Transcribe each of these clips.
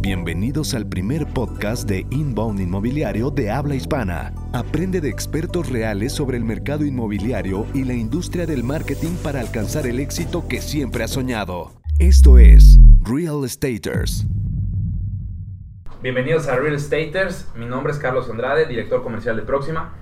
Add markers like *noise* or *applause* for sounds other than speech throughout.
Bienvenidos al primer podcast de Inbound Inmobiliario de habla hispana. Aprende de expertos reales sobre el mercado inmobiliario y la industria del marketing para alcanzar el éxito que siempre has soñado. Esto es Real Estaters. Bienvenidos a Real Estaters. Mi nombre es Carlos Andrade, director comercial de Próxima.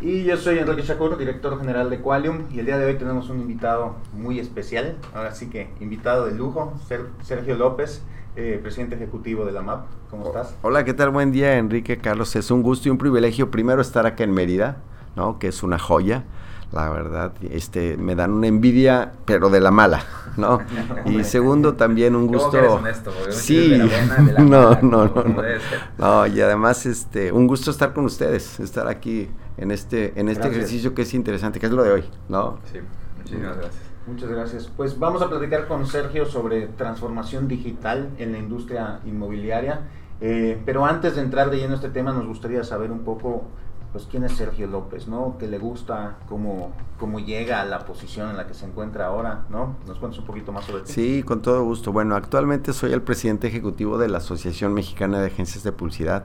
Y yo soy Enrique Shakur, director general de Qualium, y el día de hoy tenemos un invitado muy especial, ahora sí que invitado de lujo, Sergio López, eh, presidente ejecutivo de la MAP. ¿Cómo estás? Hola, ¿qué tal? Buen día, Enrique Carlos. Es un gusto y un privilegio primero estar acá en Mérida, ¿no? Que es una joya. La verdad, este, me dan una envidia, pero de la mala, ¿no? *laughs* y segundo, también un gusto. Honesto, sí, de la buena, de la *laughs* no, mala, no, no, ser. no. y además, este, un gusto estar con ustedes, estar aquí en este, en este Gracias. ejercicio que es interesante, que es lo de hoy, ¿no? Sí, muchísimas gracias. Muchas gracias. Pues vamos a platicar con Sergio sobre transformación digital en la industria inmobiliaria. Eh, pero antes de entrar de lleno a este tema, nos gustaría saber un poco, pues, quién es Sergio López, ¿no? ¿Qué le gusta? ¿Cómo, cómo llega a la posición en la que se encuentra ahora, ¿no? ¿Nos cuentas un poquito más sobre ti? Sí, con todo gusto. Bueno, actualmente soy el presidente ejecutivo de la Asociación Mexicana de Agencias de Publicidad,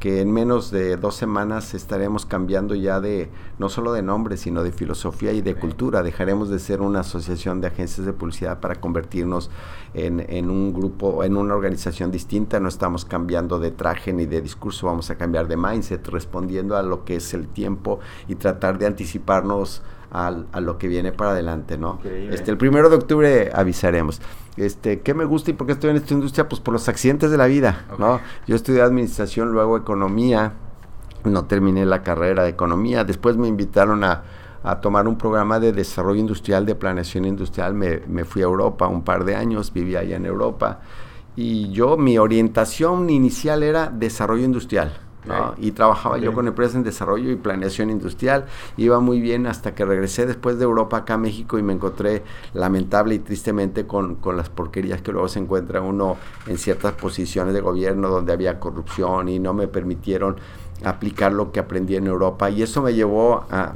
que en menos de dos semanas estaremos cambiando ya de, no solo de nombre, sino de filosofía y de cultura. Dejaremos de ser una asociación de agencias de publicidad para convertirnos en, en un grupo, en una organización distinta. No estamos cambiando de traje ni de discurso, vamos a cambiar de mindset, respondiendo a lo que es el tiempo y tratar de anticiparnos a lo que viene para adelante, ¿no? Increíble. Este, el primero de octubre avisaremos. Este, ¿qué me gusta y por qué estoy en esta industria? Pues por los accidentes de la vida, ¿no? Yo estudié administración, luego economía, no terminé la carrera de economía, después me invitaron a, a tomar un programa de desarrollo industrial, de planeación industrial, me, me fui a Europa un par de años, viví allá en Europa, y yo, mi orientación inicial era desarrollo industrial. Y trabajaba yo con empresas en desarrollo y planeación industrial. Iba muy bien hasta que regresé después de Europa acá a México y me encontré lamentable y tristemente con, con las porquerías que luego se encuentra uno en ciertas posiciones de gobierno donde había corrupción y no me permitieron aplicar lo que aprendí en Europa. Y eso me llevó a,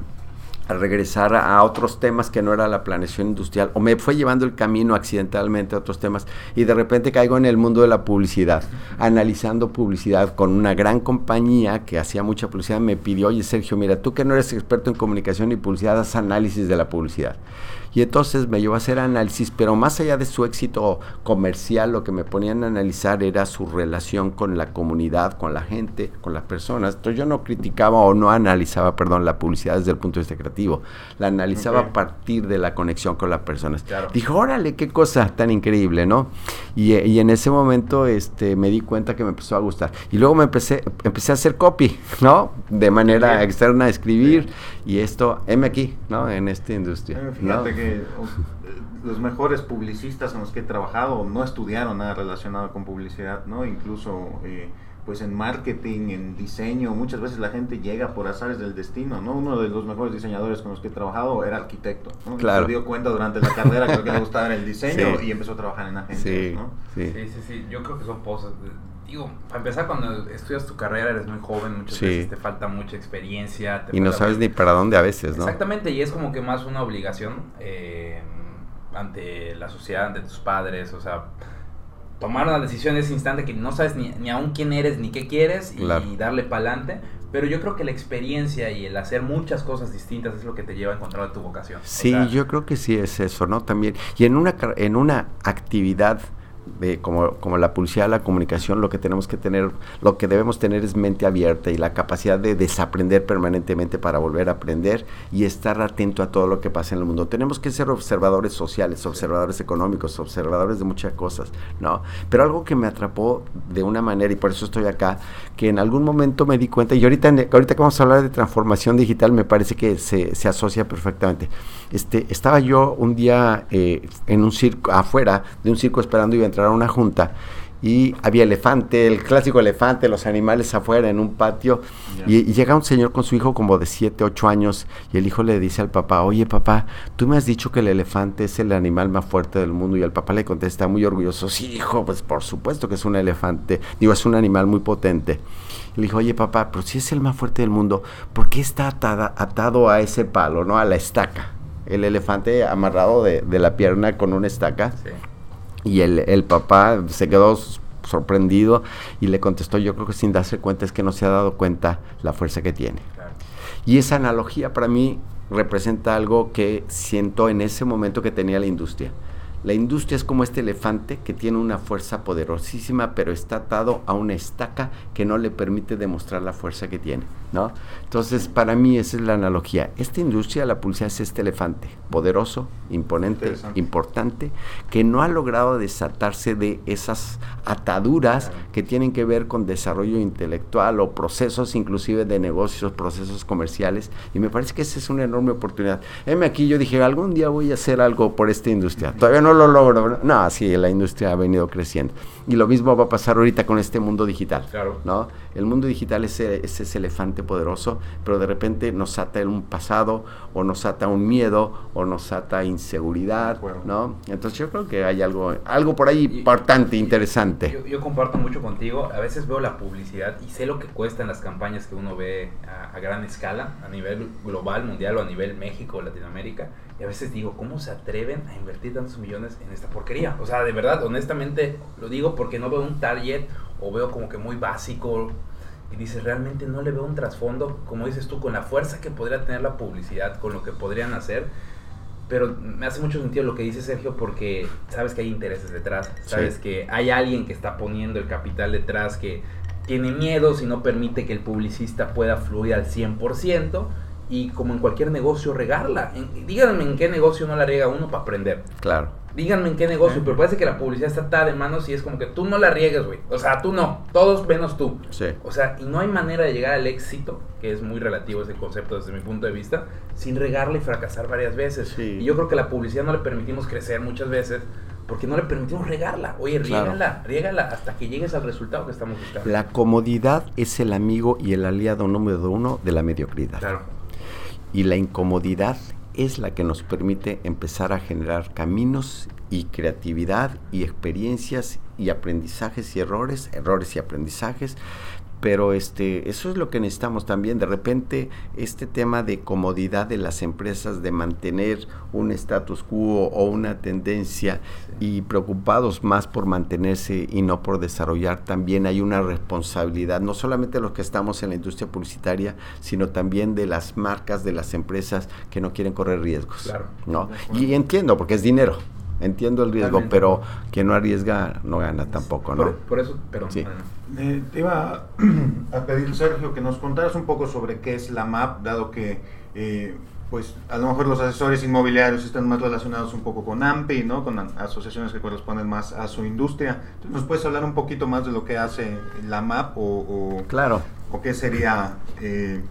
a regresar a, otros temas que no era la planeación industrial o me fue llevando el camino accidentalmente a otros temas y de repente caigo en el mundo de la publicidad, analizando publicidad con una gran compañía que hacía mucha publicidad, me pidió, oye Sergio, mira, tú que no eres experto en comunicación y publicidad, haz análisis de la publicidad. Y entonces me llevó a hacer análisis, pero más allá de su éxito comercial, lo que me ponían a analizar era su relación con la comunidad, con la gente, con las personas. Entonces yo no criticaba o no analizaba, perdón, la publicidad desde el punto de vista creativo. La analizaba a partir de la conexión con las personas. Claro. Dijo, órale, qué cosa tan increíble, ¿no? Y, eh, y en ese momento este, me di cuenta que me empezó a gustar. Y luego me empecé, empecé a hacer copy, ¿no? De manera Bien. externa, a escribir. Y esto, heme aquí, ¿no? En esta industria. ¿no? Fíjate que o- los mejores publicistas con los que he trabajado no estudiaron nada relacionado con publicidad, ¿no? Incluso eh, pues en marketing, en diseño, muchas veces la gente llega por azares del destino, ¿no? Uno de los mejores diseñadores con los que he trabajado era arquitecto, ¿no? Claro. Se dio cuenta durante la carrera que lo que le gustaba era el diseño Sí. y empezó a trabajar en agencias, Sí, ¿no? sí. Sí, sí, sí. Yo creo que son pozos. Digo, para empezar, cuando estudias tu carrera eres muy joven, muchas Sí. veces te falta mucha experiencia. te Y no sabes ni para dónde a veces, ¿no? Exactamente, y es como que más una obligación eh, ante la sociedad, ante tus padres, o sea, tomar una decisión en ese instante que no sabes ni, ni aún quién eres ni qué quieres y, Claro. darle para adelante. Pero yo creo que la experiencia y el hacer muchas cosas distintas es lo que te lleva a encontrar tu vocación. O Sí, sea, yo creo que sí es eso, ¿no? También. Y en una, en una actividad de, como, como la publicidad, la comunicación, lo que tenemos que tener, lo que debemos tener es mente abierta y la capacidad de desaprender permanentemente para volver a aprender y estar atento a todo lo que pasa en el mundo. Tenemos que ser observadores sociales, observadores económicos, observadores de muchas cosas, ¿no? Pero algo que me atrapó de una manera, y por eso estoy acá, que en algún momento me di cuenta, y ahorita, ahorita que vamos a hablar de transformación digital, me parece que se, se asocia perfectamente. Este, estaba yo un día eh, en un circo, afuera de un circo esperando a entrar a una junta y había elefante, el clásico elefante, los animales afuera en un patio y, y llega un señor con su hijo como de 7, 8 años y el hijo le dice al papá, oye papá, tú me has dicho que el elefante es el animal más fuerte del mundo y el papá le contesta muy orgulloso, sí hijo, pues por supuesto que es un elefante, digo, es un animal muy potente. Y le dijo, oye papá, pero si es el más fuerte del mundo, ¿por qué está atada- atado a ese palo, no a la estaca? el elefante amarrado de, de la pierna con una estaca. Y el, el papá se quedó sorprendido y le contestó, yo creo que sin darse cuenta es que no se ha dado cuenta la fuerza que tiene. Y esa analogía para mí representa algo que siento en ese momento que tenía la industria. La industria es como este elefante que tiene una fuerza poderosísima, pero está atado a una estaca que no le permite demostrar la fuerza que tiene, ¿no? Entonces, para mí esa es la analogía. Esta industria, la publicidad es este elefante, poderoso, imponente, importante, que no ha logrado desatarse de esas ataduras que tienen que ver con desarrollo intelectual o procesos inclusive de negocios, procesos comerciales, y me parece que esa es una enorme oportunidad. Heme aquí, yo dije, algún día voy a hacer algo por esta industria. Todavía no lo logro. No, sí, la industria ha venido creciendo. Y lo mismo va a pasar ahorita con este mundo digital. Claro. ¿no? El mundo digital es, ese elefante poderoso, pero de repente nos ata un pasado, o nos ata un miedo, o nos ata inseguridad, ¿no? Entonces yo creo que hay algo, algo por ahí importante, interesante. Yo, comparto mucho contigo. A veces veo la publicidad y sé lo que cuestan las campañas que uno ve a, a gran escala, a nivel global, mundial o a nivel México, Latinoamérica y a veces digo, ¿cómo se atreven a invertir tantos millones en esta porquería? O sea, de verdad, honestamente lo digo porque no veo un target o veo como que muy básico. Y dices, realmente no le veo un trasfondo, como dices tú, con la fuerza que podría tener la publicidad, con lo que podrían hacer. Pero me hace mucho sentido lo que dice Sergio porque sabes que hay intereses detrás, sabes que hay alguien que está poniendo el capital detrás, que tiene miedo si no permite que el publicista pueda fluir al 100% y como en cualquier negocio regarla. díganme en qué negocio no la riega uno para aprender. Claro. Díganme en qué negocio, pero parece que la publicidad está atada de manos y es como que tú no la riegues, güey. O sea, tú no, todos menos tú. Sí. O sea, y no hay manera de llegar al éxito, que es muy relativo ese concepto desde mi punto de vista, sin regarla y fracasar varias veces. Y yo creo que la publicidad no le permitimos crecer muchas veces porque no le permitimos regarla. Oye, riégala, riégala hasta que llegues al resultado que estamos buscando. La comodidad es el amigo y el aliado número uno de la mediocridad. Claro y la incomodidad es la que nos permite empezar a generar caminos y creatividad y experiencias y aprendizajes y errores, errores y aprendizajes pero este, eso es lo que necesitamos también. De repente, este tema de comodidad de las empresas, de mantener un status quo o una tendencia y preocupados más por mantenerse y no por desarrollar, también hay una responsabilidad, no solamente de los que estamos en la industria publicitaria, sino también de las marcas, de las empresas que no quieren correr riesgos. Claro. ¿no? Y entiendo, porque es dinero. Entiendo el riesgo, pero quien no arriesga no gana tampoco, ¿no? Por, eso, pero sí. Eh, te iba *clears throat* a pedir, Sergio, que nos contaras un poco sobre qué es la MAP, dado que, eh, pues, a lo mejor los asesores inmobiliarios están más relacionados un poco con AMPI, ¿no? Con asociaciones que corresponden más a su industria. ¿Nos puedes hablar un poquito más de lo que hace la MAP o, claro. o qué sería... Eh,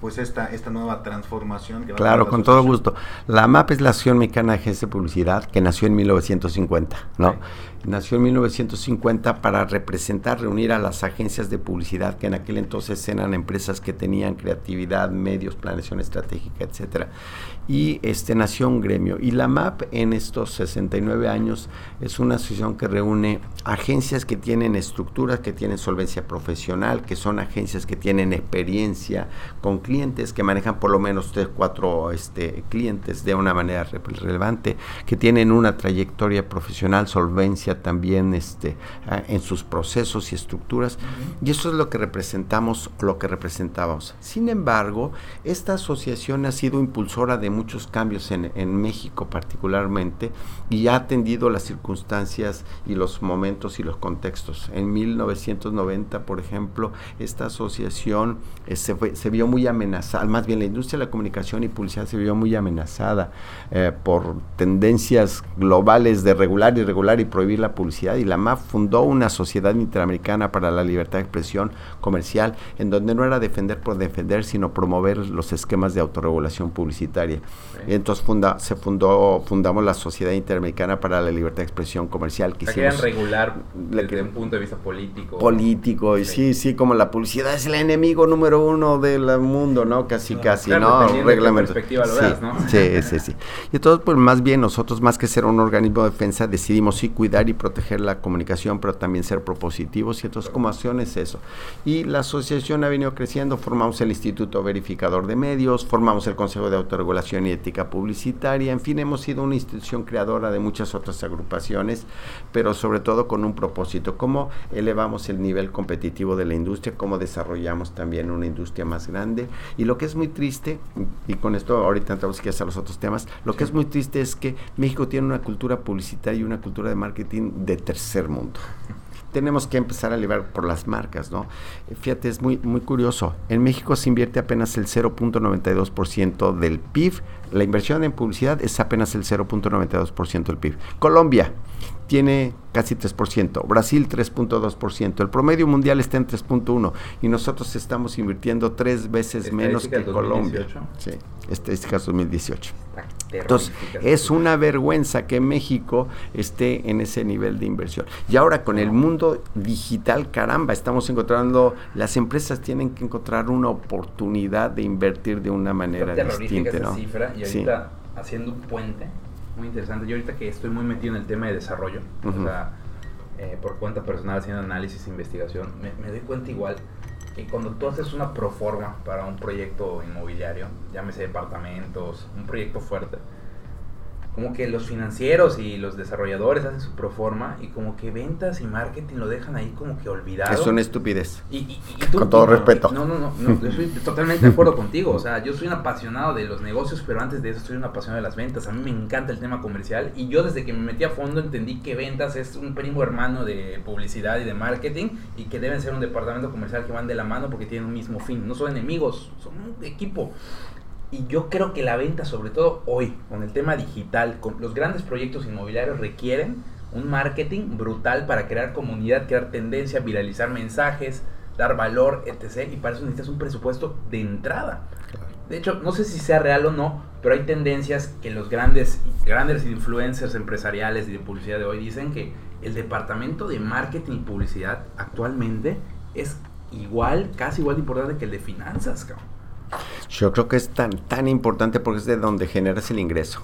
pues esta, esta nueva transformación. Que claro, con todo gusto. La MAP es la Acción Mexicana de Agencia de Publicidad que nació en 1950, ¿no? Nació en 1950 para representar, reunir a las agencias de publicidad que en aquel entonces eran empresas que tenían creatividad, medios, planeación estratégica, etcétera. Y este nació un gremio. Y la MAP en estos 69 años es una asociación que reúne agencias que tienen estructuras, que tienen solvencia profesional, que son agencias que tienen experiencia con clientes, que manejan por lo menos tres, cuatro este, clientes de una manera relevante, que tienen una trayectoria profesional, solvencia también este, en sus procesos y estructuras. Y eso es lo que representamos, lo que representábamos. Sin embargo, esta asociación ha sido impulsora de muchos cambios en, México particularmente y ha atendido las circunstancias y los momentos y los contextos. En 1990, por ejemplo, esta asociación eh, se, se vio muy amenazada, más bien la industria de la comunicación y publicidad se vio muy amenazada eh, por tendencias globales de regular y regular y prohibir la publicidad y la MAP fundó una sociedad interamericana para la libertad de expresión comercial en donde no era defender por defender sino promover los esquemas de autorregulación publicitaria. Y entonces funda, se fundó, fundamos la Sociedad Interamericana para la Libertad de Expresión Comercial. Que querían regular desde un punto de vista político. Político, y sí, sí, como la publicidad es el enemigo número uno del mundo, ¿no? Casi, casi, ¿no? Reglamento. Sí, sí, sí, sí. Y entonces, pues más bien nosotros, más que ser un organismo de defensa, decidimos sí cuidar y proteger la comunicación, pero también ser propositivos. Y entonces, como acción es eso. Y la asociación ha venido creciendo, formamos el Instituto Verificador de Medios, formamos el Consejo de Autorregulación comunicación y ética publicitaria. En fin, hemos sido una institución creadora de muchas otras agrupaciones, pero sobre todo con un propósito, cómo elevamos el nivel competitivo de la industria, cómo desarrollamos también una industria más grande. Y lo que es muy triste, y con esto ahorita entramos aquí a los otros temas, lo que es muy triste es que México tiene una cultura publicitaria y una cultura de marketing de tercer mundo tenemos que empezar a elevar por las marcas, ¿no? Fíjate, es muy, muy curioso. En México se invierte apenas el 0.92% del PIB. La inversión en publicidad es apenas el 0.92% del PIB. Colombia tiene casi 3%, Brasil 3.2%, el promedio mundial está en 3.1% y nosotros estamos invirtiendo tres veces menos que Colombia. Sí, estadísticas 2018. Entonces, es una vergüenza que México esté en ese nivel de inversión. Y ahora con el mundo digital, caramba, estamos encontrando, las empresas tienen que encontrar una oportunidad de invertir de una manera distinta. ¿no? Cifra, y ahorita haciendo un puente muy interesante. Yo ahorita que estoy muy metido en el tema de desarrollo, o sea, eh, por cuenta personal haciendo análisis e investigación, me, me doy cuenta igual que cuando tú haces una proforma para un proyecto inmobiliario, llámese departamentos, un proyecto fuerte, como que los financieros y los desarrolladores hacen su proforma y como que ventas y marketing lo dejan ahí como que olvidado. Es una estupidez. Y, Con todo respeto. No, no, no, no, yo estoy totalmente de acuerdo contigo. O sea, yo soy un apasionado de los negocios, pero antes de eso soy un apasionado de las ventas. A mí me encanta el tema comercial y yo desde que me metí a fondo entendí que ventas es un primo hermano de publicidad y de marketing y que deben ser un departamento comercial que van de la mano porque tienen un mismo fin. No son enemigos, son un equipo. Y yo creo que la venta, sobre todo hoy, con el tema digital, con los grandes proyectos inmobiliarios requieren un marketing brutal para crear comunidad, crear tendencia, viralizar mensajes, dar valor, etc. Y para eso necesitas un presupuesto de entrada. De hecho, no sé si sea real o no, pero hay tendencias que los grandes, grandes influencers empresariales y de publicidad de hoy dicen que el departamento de marketing y publicidad actualmente es igual, casi igual de importante que el de finanzas, cabrón. Yo creo que es tan, tan importante porque es de donde generas el ingreso.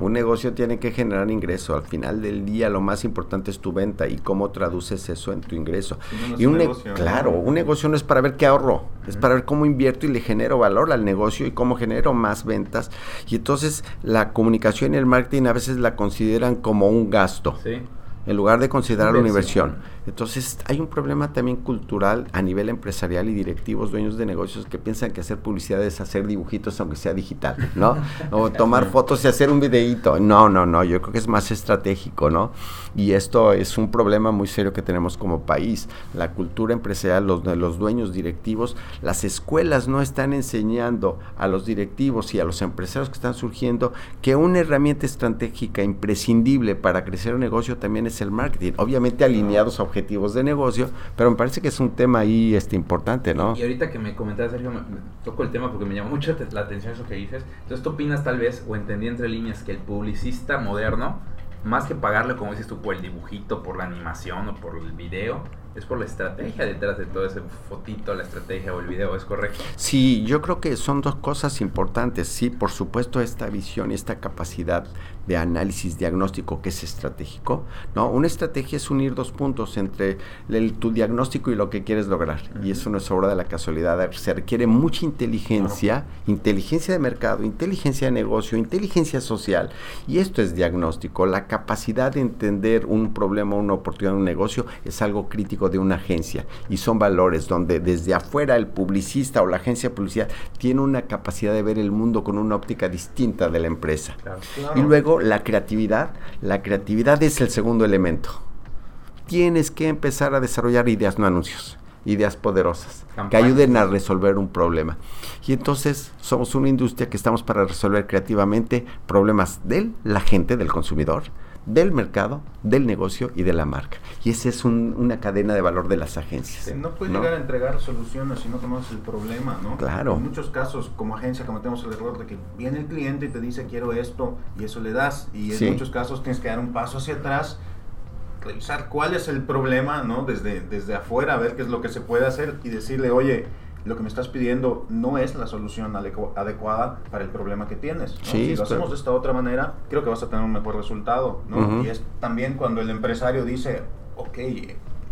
Un negocio tiene que generar ingreso. Al final del día lo más importante es tu venta y cómo traduces eso en tu ingreso. y un, negocio, claro, un negocio no es para ver qué ahorro, es para ver cómo invierto y le genero valor al negocio y cómo genero más ventas. Y entonces la comunicación y el marketing a veces la consideran como un gasto. En lugar de considerar una inversión. Entonces hay un problema también cultural a nivel empresarial y directivos, dueños de negocios que piensan que hacer publicidad es hacer dibujitos aunque sea digital, ¿no? *laughs* O tomar fotos y hacer un videíto. No, no, no, yo creo que es más estratégico, ¿no? Y esto es un problema muy serio que tenemos como país. La cultura empresarial, los, los dueños directivos, las escuelas no están enseñando a los directivos y a los empresarios que están surgiendo que una herramienta estratégica imprescindible para crecer un negocio también es el marketing, obviamente alineados a objetivos de negocio, pero me parece que es un tema ahí este, importante, ¿no? Y ahorita que me comentabas, Sergio, me, toco el tema porque me llamó mucho la atención eso que dices. Entonces, ¿tú opinas tal vez, o entendí entre líneas, que el publicista moderno, más que pagarle, como dices tú, por el dibujito, por la animación o por el video, es por la estrategia detrás de todo ese fotito, la estrategia o el video, ¿es correcto? Sí, yo creo que son dos cosas importantes. Sí, por supuesto, esta visión y esta capacidad de análisis diagnóstico que es estratégico, ¿no? Una estrategia es unir dos puntos entre el, tu diagnóstico y lo que quieres lograr. Y eso no es obra de la casualidad. Se requiere mucha inteligencia, inteligencia de mercado, inteligencia de negocio, inteligencia social. Y esto es diagnóstico. La capacidad de entender un problema, una oportunidad, un negocio es algo crítico de una agencia y son valores donde desde afuera el publicista o la agencia de publicidad tiene una capacidad de ver el mundo con una óptica distinta de la empresa. Y luego la creatividad, la creatividad es el segundo elemento. Tienes que empezar a desarrollar ideas, no anuncios ideas poderosas que ayuden a resolver un problema. Y entonces somos una industria que estamos para resolver creativamente problemas de la gente, del consumidor, del mercado, del negocio y de la marca. Y esa es una cadena de valor de las agencias. no puedes llegar a entregar soluciones si no conoces el problema, ¿no? Claro. En muchos casos, como agencia, cometemos el error de que viene el cliente y te dice quiero esto y eso le das. Y en muchos casos tienes que dar un paso hacia atrás, revisar cuál es el problema, ¿no? Desde, desde afuera, ver qué es lo que se puede hacer y decirle, oye, lo que me estás pidiendo no es la solución adecuada para el problema que tienes. si lo hacemos de esta otra manera, creo que vas a tener un mejor resultado. Y es también cuando el empresario dice, ok,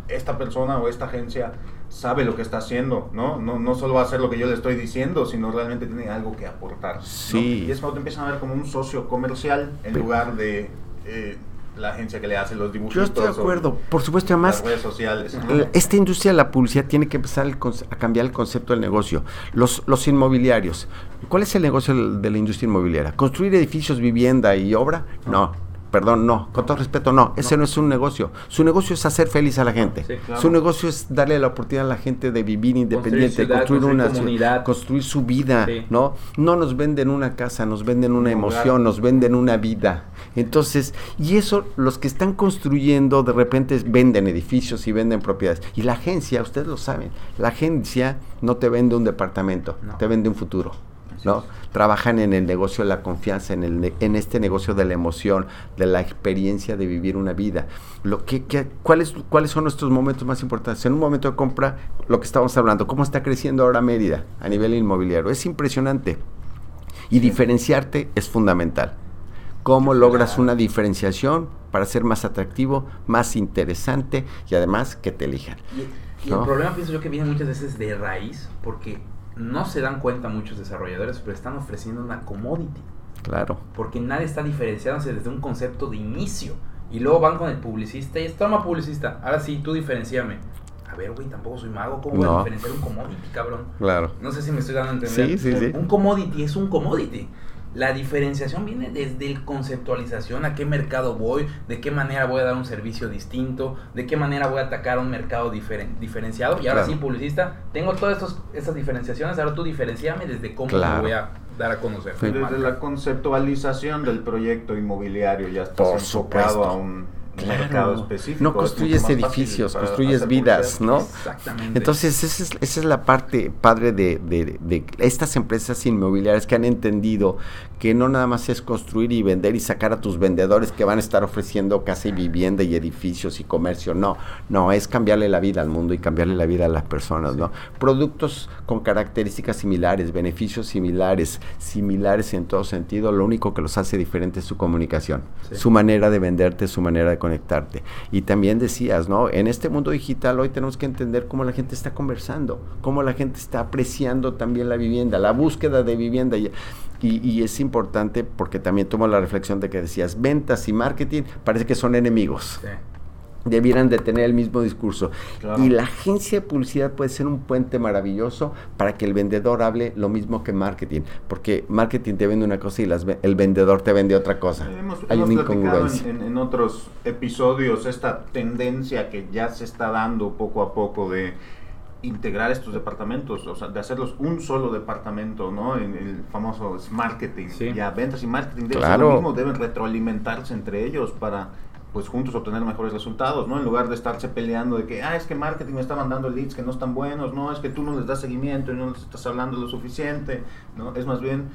esta persona o esta agencia sabe lo que está haciendo, ¿no? ¿no? No solo va a hacer lo que yo le estoy diciendo, sino realmente tiene algo que aportar. Sí. Y es cuando te empiezan a ver como un socio comercial en lugar de eh, la agencia que le hace los dibujos. Yo estoy de acuerdo, por supuesto, además, las redes sociales. esta industria de la publicidad tiene que empezar a cambiar el concepto del negocio. Los, los inmobiliarios, ¿cuál es el negocio de la industria inmobiliaria? ¿Construir edificios, vivienda y obra? No, perdón, no, con todo respeto, no, ese no. es un negocio. Su negocio es hacer feliz a la gente. Su negocio es darle la oportunidad a la gente de vivir independiente, construir, una comunidad, construir su vida, ¿no? No nos venden una casa, nos venden una emoción, nos venden una vida. Entonces, y eso los que están construyendo de repente venden edificios y venden propiedades. Y la agencia, ustedes lo saben, la agencia no te vende un departamento, te vende un futuro. ¿No? Trabajan en el negocio de la confianza, en, el, en este negocio de la emoción, de la experiencia de vivir una vida. Lo que, que, ¿cuáles, ¿Cuáles son nuestros momentos más importantes? En un momento de compra, lo que estamos hablando, cómo está creciendo ahora Mérida a nivel inmobiliario. Es impresionante. Y diferenciarte es fundamental. ¿Cómo logras una diferenciación para ser más atractivo, más interesante y además que te elijan? Y, y ¿no? el problema pienso yo que viene muchas veces de raíz, porque no se dan cuenta muchos desarrolladores, pero están ofreciendo una commodity. Claro. Porque nadie está diferenciándose desde un concepto de inicio. Y luego van con el publicista y es, toma publicista, ahora sí, tú diferenciame. A ver, güey, tampoco soy mago, ¿cómo voy no. a diferenciar un commodity, cabrón? Claro. No sé si me estoy dando a entender. Sí, sí, sí. Un commodity es un commodity. La diferenciación viene desde el conceptualización, a qué mercado voy, de qué manera voy a dar un servicio distinto, de qué manera voy a atacar un mercado diferen, diferenciado. Y ahora claro. sí, publicista, tengo todas estos, estas diferenciaciones, ahora tú diferenciame desde cómo claro. lo voy a dar a conocer. Sí. Desde la conceptualización del proyecto inmobiliario ya estás Por enfocado supuesto. a un mercado específico. No construyes edificios, construyes vidas, ¿no? Exactamente. Entonces, esa es, esa es la parte padre de, de, de, estas empresas inmobiliarias que han entendido que no nada más es construir y vender y sacar a tus vendedores que van a estar ofreciendo casa y vivienda y edificios y comercio. No, no, es cambiarle la vida al mundo y cambiarle la vida a las personas. ¿no? Productos con características similares, beneficios similares, similares en todo sentido. Lo único que los hace diferente es su comunicación, sí. su manera de venderte, su manera de conectarte. Y también decías, ¿no? En este mundo digital hoy tenemos que entender cómo la gente está conversando, cómo la gente está apreciando también la vivienda, la búsqueda de vivienda. Y, y, es importante porque también tomo la reflexión de que decías, ventas y marketing parece que son enemigos. Sí debieran de tener el mismo discurso. Claro. Y la agencia de publicidad puede ser un puente maravilloso para que el vendedor hable lo mismo que marketing, porque marketing te vende una cosa y las, el vendedor te vende otra cosa. Hemos, Hay hemos una incongruencia. En, en, en, otros episodios esta tendencia que ya se está dando poco a poco de integrar estos departamentos, o sea, de hacerlos un solo departamento, ¿no? En el famoso marketing, sí. ya ventas y marketing deben claro. ser lo mismo, deben retroalimentarse entre ellos para pues juntos obtener mejores resultados, ¿no? En lugar de estarse peleando de que, ah, es que marketing me está mandando leads que no están buenos, no, es que tú no les das seguimiento y no les estás hablando lo suficiente, ¿no? Es más bien,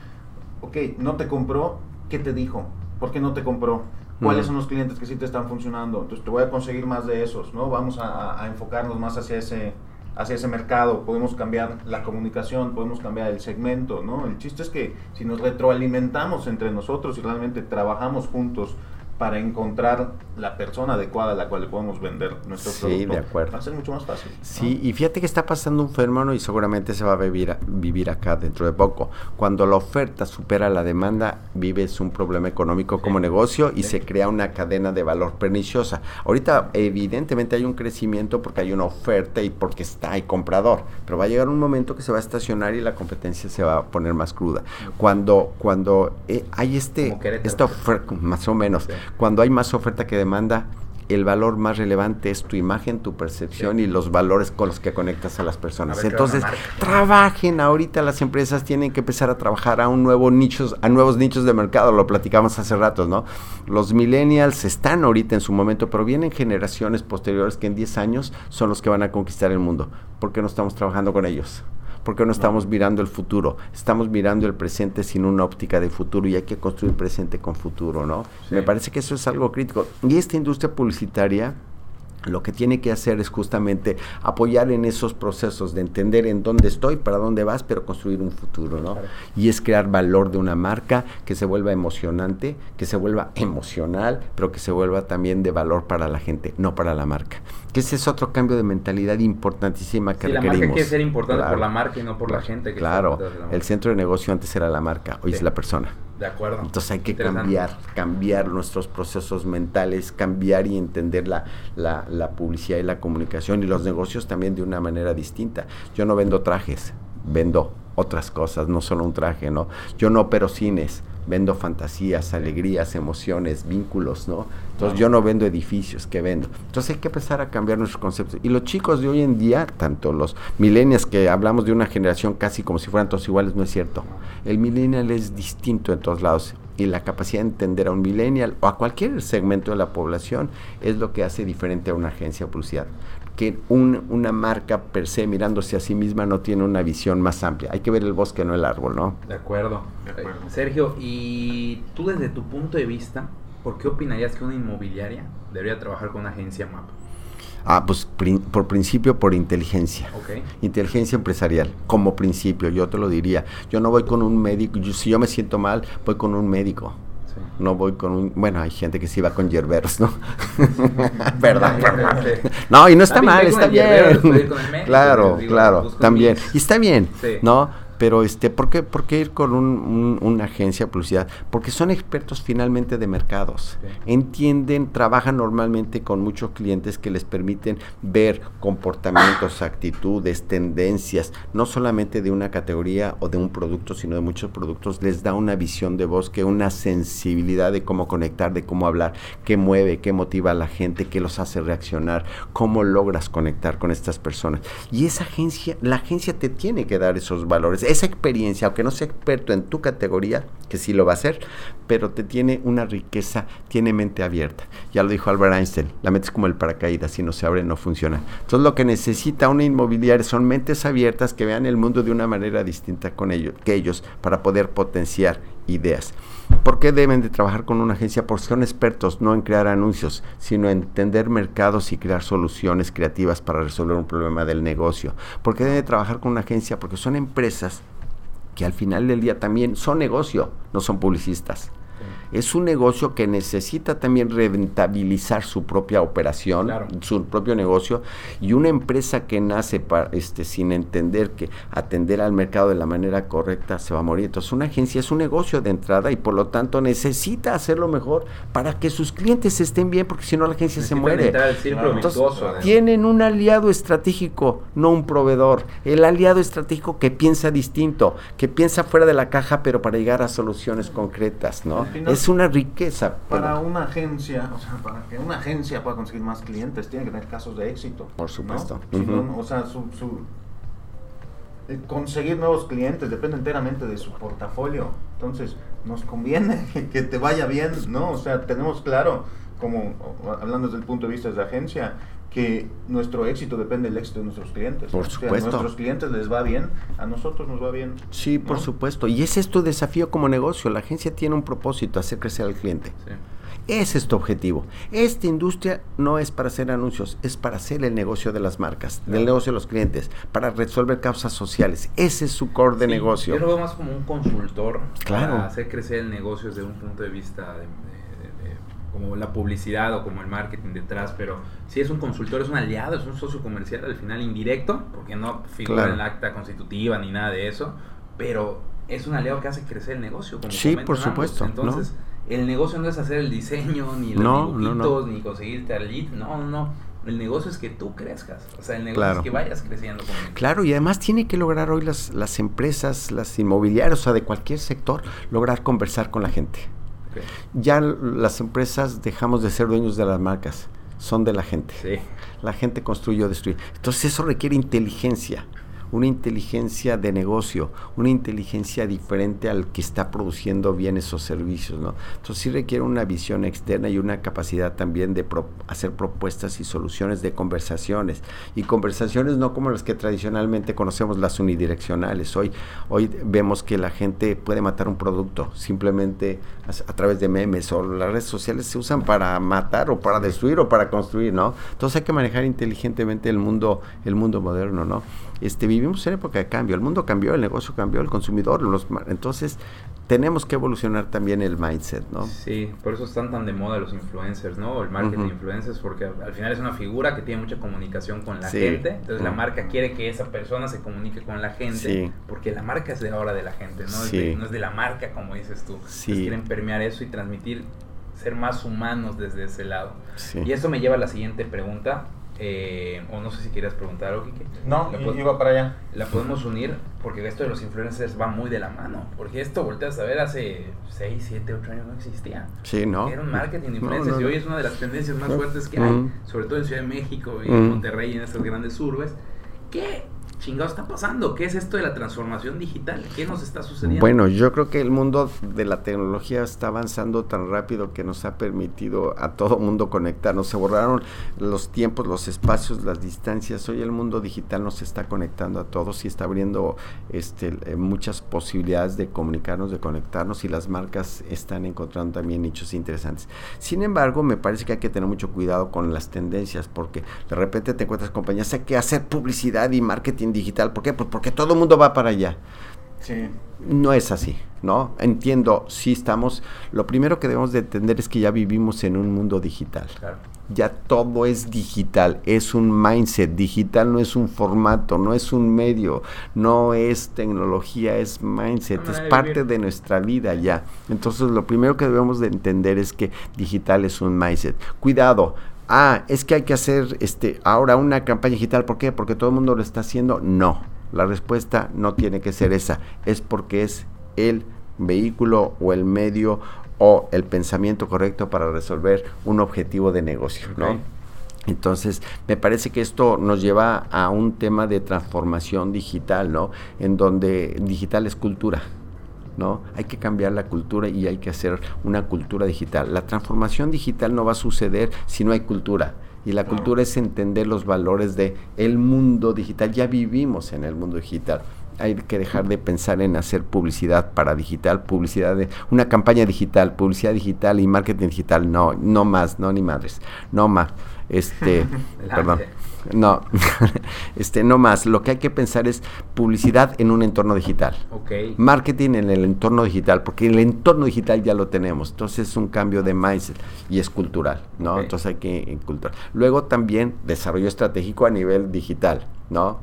ok, no te compró, ¿qué te dijo? ¿Por qué no te compró? ¿Cuáles son los clientes que sí te están funcionando? Entonces te voy a conseguir más de esos, ¿no? Vamos a, a enfocarnos más hacia ese, hacia ese mercado, podemos cambiar la comunicación, podemos cambiar el segmento, ¿no? El chiste es que si nos retroalimentamos entre nosotros y realmente trabajamos juntos para encontrar la persona adecuada a la cual le podemos vender nuestro sí, producto. de acuerdo. Va a ser mucho más fácil. Sí, ¿no? y fíjate que está pasando un fenómeno y seguramente se va a vivir, vivir acá dentro de poco. Cuando la oferta supera la demanda, vives un problema económico sí. como negocio y sí. se crea una cadena de valor perniciosa. Ahorita, evidentemente, hay un crecimiento porque hay una oferta y porque está, hay comprador, pero va a llegar un momento que se va a estacionar y la competencia se va a poner más cruda. Cuando, cuando eh, hay este, esta oferta, más o menos, cuando hay más oferta que demanda, el valor más relevante es tu imagen, tu percepción sí. y los valores con los que conectas a las personas. A Entonces, trabajen ahorita las empresas tienen que empezar a trabajar a un nuevo nichos, a nuevos nichos de mercado, lo platicamos hace rato, ¿no? Los millennials están ahorita en su momento, pero vienen generaciones posteriores que en 10 años son los que van a conquistar el mundo. ¿Por qué no estamos trabajando con ellos? Porque no estamos mirando el futuro, estamos mirando el presente sin una óptica de futuro y hay que construir presente con futuro, ¿no? Sí. Me parece que eso es algo crítico. Y esta industria publicitaria lo que tiene que hacer es justamente apoyar en esos procesos de entender en dónde estoy, para dónde vas, pero construir un futuro, ¿no? Y es crear valor de una marca que se vuelva emocionante, que se vuelva emocional, pero que se vuelva también de valor para la gente, no para la marca. Que ese es otro cambio de mentalidad importantísima que sí, requerimos. La marca quiere ser importante por la marca y no por la gente. Que claro, el centro de negocio antes era la marca, hoy sí. es la persona. De acuerdo. Entonces hay que cambiar, cambiar nuestros procesos mentales, cambiar y entender la, la, la, publicidad y la comunicación y los negocios también de una manera distinta. Yo no vendo trajes, vendo otras cosas, no solo un traje, ¿no? Yo no opero cines, vendo fantasías, alegrías, emociones, vínculos, ¿no? Entonces yo no vendo edificios, ¿qué vendo? Entonces hay que empezar a cambiar nuestros conceptos. Y los chicos de hoy en día, tanto los millennials que hablamos de una generación casi como si fueran todos iguales, no es cierto. El millennial es distinto en todos lados y la capacidad de entender a un millennial o a cualquier segmento de la población es lo que hace diferente a una agencia de publicidad. Que un, una marca per se mirándose a sí misma no tiene una visión más amplia. Hay que ver el bosque, no el árbol, ¿no? De acuerdo. De acuerdo. Sergio, y tú desde tu punto de vista, ¿por qué opinarías que una inmobiliaria debería trabajar con una agencia MAP? Ah, pues prin por principio, por inteligencia. Okay. Inteligencia empresarial, como principio, yo te lo diría. Yo no voy con un médico, yo, si yo me siento mal, voy con un médico. Sí. No voy con un... Bueno, hay gente que sí va con yerberos, ¿no? *laughs* Perdón. no, y no está mal, está bien. Claro, digo, claro, también. Y está bien, sí. ¿no? Pero, este, ¿por qué, por qué ir con un, un, una agencia de publicidad? Porque son expertos finalmente de mercados. Entienden, trabajan normalmente con muchos clientes que les permiten ver comportamientos, actitudes, tendencias, no solamente de una categoría o de un producto, sino de muchos productos. Les da una visión de voz, que una sensibilidad de cómo conectar, de cómo hablar, qué mueve, qué motiva a la gente, qué los hace reaccionar, cómo logras conectar con estas personas. Y esa agencia, la agencia te tiene que dar esos valores esa experiencia, aunque no sea experto en tu categoría, que sí lo va a hacer, pero te tiene una riqueza, tiene mente abierta. Ya lo dijo Albert Einstein, la mente es como el paracaídas, si no se abre no funciona. Entonces lo que necesita una inmobiliaria son mentes abiertas que vean el mundo de una manera distinta con ellos, que ellos para poder potenciar ideas. ¿Por qué deben de trabajar con una agencia? Porque son expertos no en crear anuncios, sino en entender mercados y crear soluciones creativas para resolver un problema del negocio. ¿Por qué deben de trabajar con una agencia? Porque son empresas que al final del día también son negocio, no son publicistas. Es un negocio que necesita también rentabilizar su propia operación, claro. su propio negocio, y una empresa que nace para, este, sin entender que atender al mercado de la manera correcta se va a morir. Entonces, una agencia es un negocio de entrada y por lo tanto necesita hacerlo mejor para que sus clientes estén bien, porque si no la agencia se muere. Claro. Entonces, tienen un aliado estratégico, no un proveedor. El aliado estratégico que piensa distinto, que piensa fuera de la caja, pero para llegar a soluciones concretas, ¿no? Es una riqueza. Para pero... una agencia, o sea, para que una agencia pueda conseguir más clientes, tiene que tener casos de éxito. Por supuesto. ¿no? Uh -huh. si no, o sea, su, su eh, conseguir nuevos clientes depende enteramente de su portafolio. Entonces, nos conviene *laughs* que te vaya bien, ¿no? O sea, tenemos claro, como hablando desde el punto de vista de la agencia, que nuestro éxito depende del éxito de nuestros clientes. Por supuesto. A nuestros clientes les va bien, a nosotros nos va bien. Sí, ¿no? por supuesto. Y ese es tu desafío como negocio. La agencia tiene un propósito, hacer crecer al cliente. Sí. Ese es tu objetivo. Esta industria no es para hacer anuncios, es para hacer el negocio de las marcas, del negocio de los clientes, para resolver causas sociales. Ese es su core de sí, negocio. Yo lo veo más como un consultor claro. para hacer crecer el negocio desde un punto de vista de, como la publicidad o como el marketing detrás, pero si es un consultor, es un aliado, es un socio comercial al final indirecto, porque no figura claro. en la acta constitutiva ni nada de eso, pero es un aliado que hace crecer el negocio. Como sí, por supuesto. Entonces, ¿no? el negocio no es hacer el diseño, ni los no, dibujitos, no, ni conseguirte al lead, no, no, no. El negocio es que tú crezcas, o sea, el negocio claro. es que vayas creciendo. Con claro, y además tiene que lograr hoy las, las empresas, las inmobiliarias, o sea, de cualquier sector, lograr conversar con la gente. Okay. Ya las empresas dejamos de ser dueños de las marcas, son de la gente. Sí. La gente construye o destruye. Entonces eso requiere inteligencia. Una inteligencia de negocio, una inteligencia diferente al que está produciendo bienes o servicios, ¿no? Entonces sí requiere una visión externa y una capacidad también de hacer propuestas y soluciones de conversaciones. Y conversaciones no como las que tradicionalmente conocemos, las unidireccionales. Hoy, hoy vemos que la gente puede matar un producto simplemente a, a través de memes o las redes sociales se usan para matar o para destruir o para construir, ¿no? Entonces hay que manejar inteligentemente el mundo, el mundo moderno, ¿no? Este, vivimos en época de cambio, el mundo cambió, el negocio cambió, el consumidor, los, entonces tenemos que evolucionar también el mindset, ¿no? Sí, por eso están tan de moda los influencers, ¿no? El marketing de influencers, porque al final es una figura que tiene mucha comunicación con la gente, entonces la marca quiere que esa persona se comunique con la gente, porque la marca es de ahora de la gente, ¿no? Es de, no es de la marca, como dices tú. quieren permear eso y transmitir, ser más humanos desde ese lado. Y eso me lleva a la siguiente pregunta, eh, o no sé si quieres preguntar algo, Kike. No, iba para allá. La podemos unir porque esto de los influencers va muy de la mano. Porque esto, volteas a ver, hace 6, 7, 8 años no existía. Sí, ¿no? Era un marketing de influencers y hoy es una de las tendencias más fuertes que hay, sobre todo en Ciudad de México y en Monterrey y en estas grandes urbes. Que chingado está pasando? ¿Qué es esto de la transformación digital? ¿Qué nos está sucediendo? Bueno, yo creo que el mundo de la tecnología está avanzando tan rápido que nos ha permitido a todo mundo conectarnos. Se borraron los tiempos, los espacios, las distancias. Hoy el mundo digital nos está conectando a todos y está abriendo este, eh, muchas posibilidades de comunicarnos, de conectarnos y las marcas están encontrando también nichos interesantes. Sin embargo, me parece que hay que tener mucho cuidado con las tendencias porque de repente te encuentras compañías, que hacer publicidad y marketing digital. ¿Por qué? Pues porque todo el mundo va para allá. Sí. No es así, ¿no? Entiendo, sí estamos. Lo primero que debemos de entender es que ya vivimos en un mundo digital. Ya todo es digital, es un mindset. Digital no es un formato, no es un medio, no es tecnología, es mindset, es parte de nuestra vida ya. Entonces, lo primero que debemos de entender es que digital es un mindset. Cuidado, ah, es que hay que hacer este ahora una campaña digital, ¿por qué? Porque todo el mundo lo está haciendo. No, la respuesta no tiene que ser esa, es porque es el vehículo o el medio o el pensamiento correcto para resolver un objetivo de negocio, ¿no? Entonces, me parece que esto nos lleva a un tema de transformación digital, ¿no? En donde digital es cultura. ¿No? Hay que cambiar la cultura y hay que hacer una cultura digital. La transformación digital no va a suceder si no hay cultura. Y la cultura es entender los valores de el mundo digital. Ya vivimos en el mundo digital hay que dejar de pensar en hacer publicidad para digital, publicidad de una campaña digital, publicidad digital y marketing digital. No, no más, no ni madres, no más. Este, *laughs* perdón. No, *laughs* este, no más. Lo que hay que pensar es publicidad en un entorno digital. Marketing en el entorno digital, porque el entorno digital ya lo tenemos. Entonces es un cambio de mindset y es cultural, ¿no? Entonces hay que cultural. Luego también desarrollo estratégico a nivel digital, ¿no?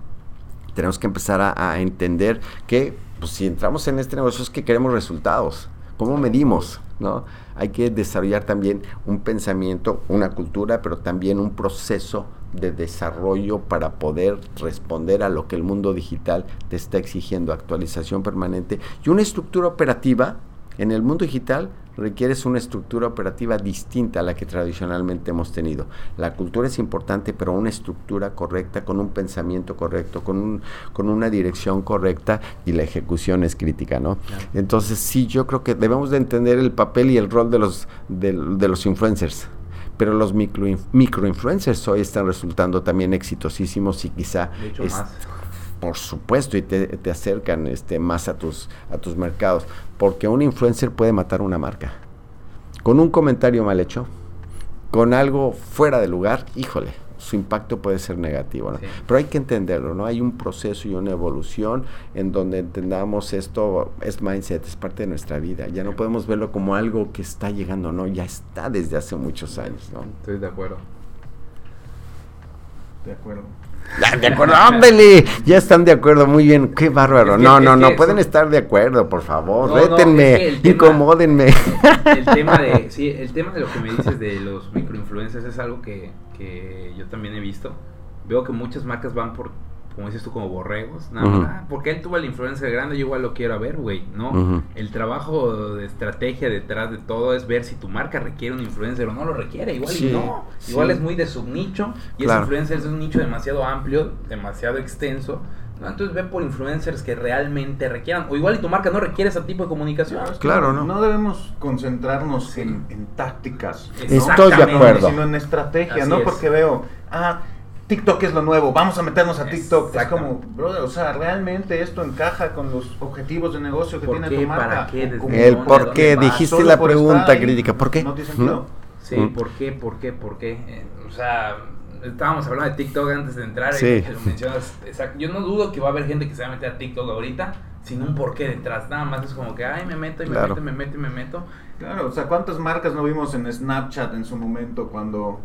Tenemos que empezar a, entender que pues, si entramos en este negocio es que queremos resultados. ¿Cómo medimos? ¿no? Hay que desarrollar también un pensamiento, una cultura, pero también un proceso de desarrollo para poder responder a lo que el mundo digital te está exigiendo, actualización permanente y una estructura operativa en el mundo digital requieres una estructura operativa distinta a la que tradicionalmente hemos tenido. La cultura es importante, pero una estructura correcta, con un pensamiento correcto, con, un, con una dirección correcta y la ejecución es crítica, ¿no? Entonces sí, yo creo que debemos de entender el papel y el rol de los, de, los influencers pero los micro, microinfluencers hoy están resultando también exitosísimos y quizá por supuesto y te, te, acercan este más a tus a tus mercados. Porque un influencer puede matar una marca. Con un comentario mal hecho, con algo fuera de lugar, híjole, su impacto puede ser negativo. ¿no? Pero hay que entenderlo, ¿no? Hay un proceso y una evolución en donde entendamos esto es mindset, es parte de nuestra vida. Ya no podemos verlo como algo que está llegando, ¿no? Ya está desde hace muchos años, ¿no? Estoy de acuerdo. De acuerdo. *laughs* De acuerdo, ya están de acuerdo, muy bien, qué bárbaro. no, no, no, pueden estar de acuerdo, por favor, rétenme, incomódenme. El tema de, *laughs* sí, el tema de lo que me dices de los microinfluencers es algo que, que yo también he visto. Veo que muchas marcas van por como dices tú, como borregos. Nada, porque él tuvo la influencia grande, yo igual lo quiero ver, güey, ¿no? El trabajo de estrategia detrás de todo es ver si tu marca requiere un influencer o no lo requiere. Igual no. Igual es muy de subnicho y ese influencer es un nicho demasiado amplio, demasiado extenso Entonces ve por influencers que realmente requieran. O igual y tu marca no requiere ese tipo de comunicación. Claro, ¿no? No debemos concentrarnos en, en, tácticas. Estoy de acuerdo. Sino en estrategia, ¿no? Porque veo, ah, TikTok es lo nuevo, vamos a meternos a TikTok. Es como, brother, o sea, realmente esto encaja con los objetivos de negocio que tiene tu marca. ¿Para qué? El por qué, dijiste la pregunta crítica, ¿por qué? No tiene sentido. Sí, mm. ¿por qué? ¿Por qué? ¿Por qué? Eh, o sea, estábamos hablando de TikTok antes de entrar y lo mencionas. Exacto. Yo no dudo que va a haber gente que se va a meter a TikTok ahorita sin un porqué detrás. Nada más es como que, ay, me meto y me meto y me meto y me meto. Claro, o sea, ¿cuántas marcas no vimos en Snapchat en su momento cuando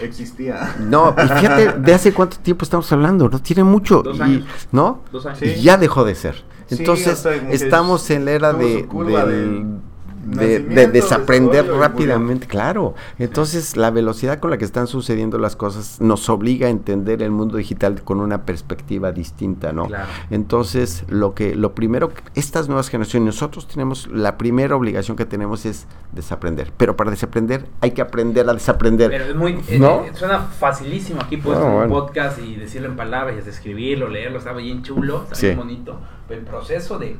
existía. No, y fíjate, ¿de hace cuánto tiempo estamos hablando? No tiene mucho. Dos años. ¿No? Dos años. Y ya dejó de ser. Entonces, estamos en la era de, del de, desaprender rápidamente, claro. Entonces, la velocidad con la que están sucediendo las cosas nos obliga a entender el mundo digital con una perspectiva distinta, ¿no? Entonces, lo que lo primero estas nuevas generaciones, nosotros tenemos la primera obligación que tenemos es desaprender, pero para desaprender hay que aprender a desaprender. Pero es muy eh, suena facilísimo aquí puedes un podcast y decirlo en palabras, y escribirlo, leerlo, está bien chulo, está bien bonito. Pero el proceso de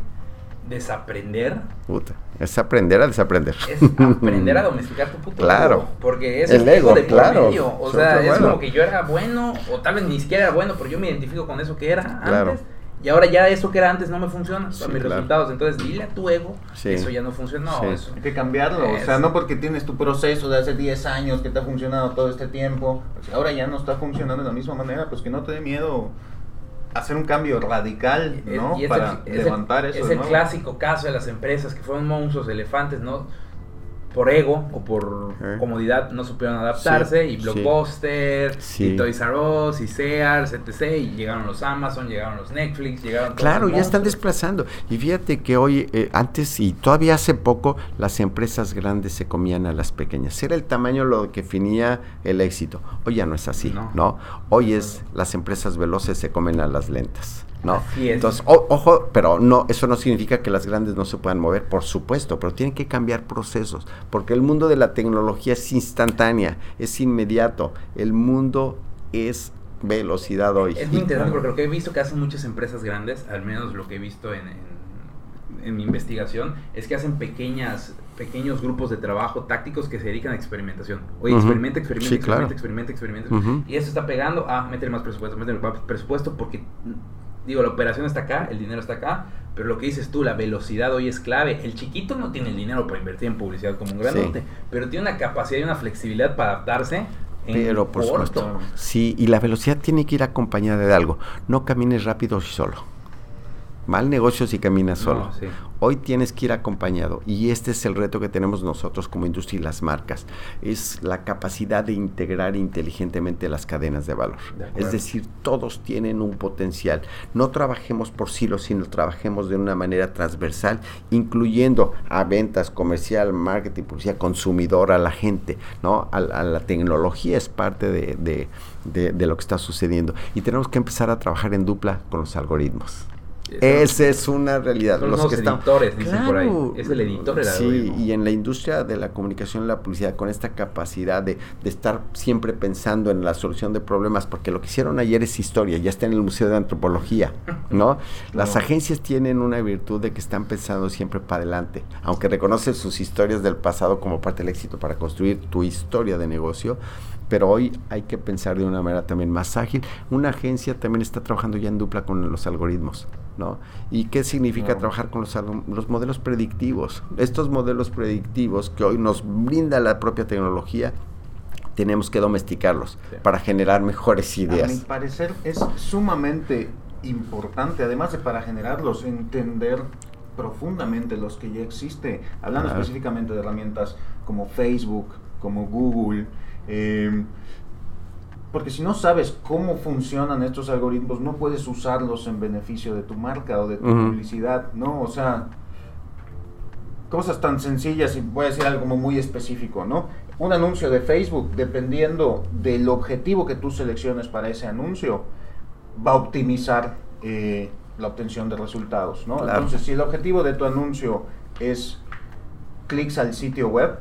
desaprender. Puta, es aprender a desaprender. Es aprender a *laughs* domesticar tu puto Claro. porque es el ego, de claro. Medio. O sea, es como que yo era bueno, o tal vez ni siquiera era bueno, pero yo me identifico con eso que era antes. Y ahora ya eso que era antes no me funciona, son mis resultados. Entonces dile a tu ego, eso ya no funcionó. Eso. Hay que cambiarlo, o sea, no porque tienes tu proceso de hace 10 años que te ha funcionado todo este tiempo, pues ahora ya no está funcionando de la misma manera, pues que no te dé miedo hacer un cambio radical, ¿no? Para levantar eso. Es el clásico caso de las empresas que fueron monstruos, elefantes, ¿no? Por ego o por comodidad no supieron adaptarse y Blockbuster y Toys R Us y Sears, etc. Y llegaron los Amazon, llegaron los Netflix, llegaron Claro, ya están desplazando. Y fíjate que hoy, eh, antes y todavía hace poco, las empresas grandes se comían a las pequeñas. Era el tamaño lo que definía el éxito. Hoy ya no es así, ¿no? ¿no? Hoy es las empresas veloces se comen a las lentas. ¿No? Entonces, ojo, pero no, eso no significa que las grandes no se puedan mover, por supuesto, pero tienen que cambiar procesos, porque el mundo de la tecnología es instantánea, es inmediato, el mundo es velocidad hoy. Es muy interesante porque lo que he visto que hacen muchas empresas grandes, al menos lo que he visto en, en, mi investigación, es que hacen pequeñas pequeños grupos de trabajo tácticos que se dedican a experimentación. Oye, experimenta, experimenta, experimenta, experimenta, experimenta, Y eso está pegando, ah, métele más presupuesto, métele más presupuesto porque digo, la operación está acá, el dinero está acá, pero lo que dices tú, la velocidad hoy es clave. El chiquito no tiene el dinero para invertir en publicidad como un grandote, pero tiene una capacidad y una flexibilidad para adaptarse. En pero por supuesto. Sí, y la velocidad tiene que ir acompañada de algo. No camines rápido solo. Mal negocio si caminas solo. Hoy tienes que ir acompañado y este es el reto que tenemos nosotros como industria y las marcas. Es la capacidad de integrar inteligentemente las cadenas de valor. es decir, todos tienen un potencial. No trabajemos por silos, sino trabajemos de una manera transversal, incluyendo a ventas, comercial, marketing, publicidad, consumidor, a la gente, ¿no? A, la tecnología es parte de, de lo que está sucediendo. Y tenemos que empezar a trabajar en dupla con los algoritmos. Esa es una realidad. los, que editores, dicen por ahí. Es el editor de Sí, y en la industria de la comunicación y la publicidad, con esta capacidad de, estar siempre pensando en la solución de problemas, porque lo que hicieron ayer es historia, ya está en el Museo de Antropología, *laughs* ¿no? Las agencias tienen una virtud de que están pensando siempre para adelante, aunque reconocen sus historias del pasado como parte del éxito para construir tu historia de negocio pero hoy hay que pensar de una manera también más ágil. Una agencia también está trabajando ya en dupla con los algoritmos. ¿No? ¿Y qué significa trabajar con los, los, modelos predictivos? Estos modelos predictivos que hoy nos brinda la propia tecnología, tenemos que domesticarlos para generar mejores ideas. A mi parecer es sumamente importante, además de para generarlos, entender profundamente los que ya existe, hablando específicamente de herramientas como Facebook, como Google, eh, porque si no sabes cómo funcionan estos algoritmos, no puedes usarlos en beneficio de tu marca o de tu publicidad, ¿no? O sea, cosas tan sencillas y voy a decir algo como muy específico, ¿no? Un anuncio de Facebook, dependiendo del objetivo que tú selecciones para ese anuncio, va a optimizar eh, la obtención de resultados, ¿no? Entonces, si el objetivo de tu anuncio es clics al sitio web,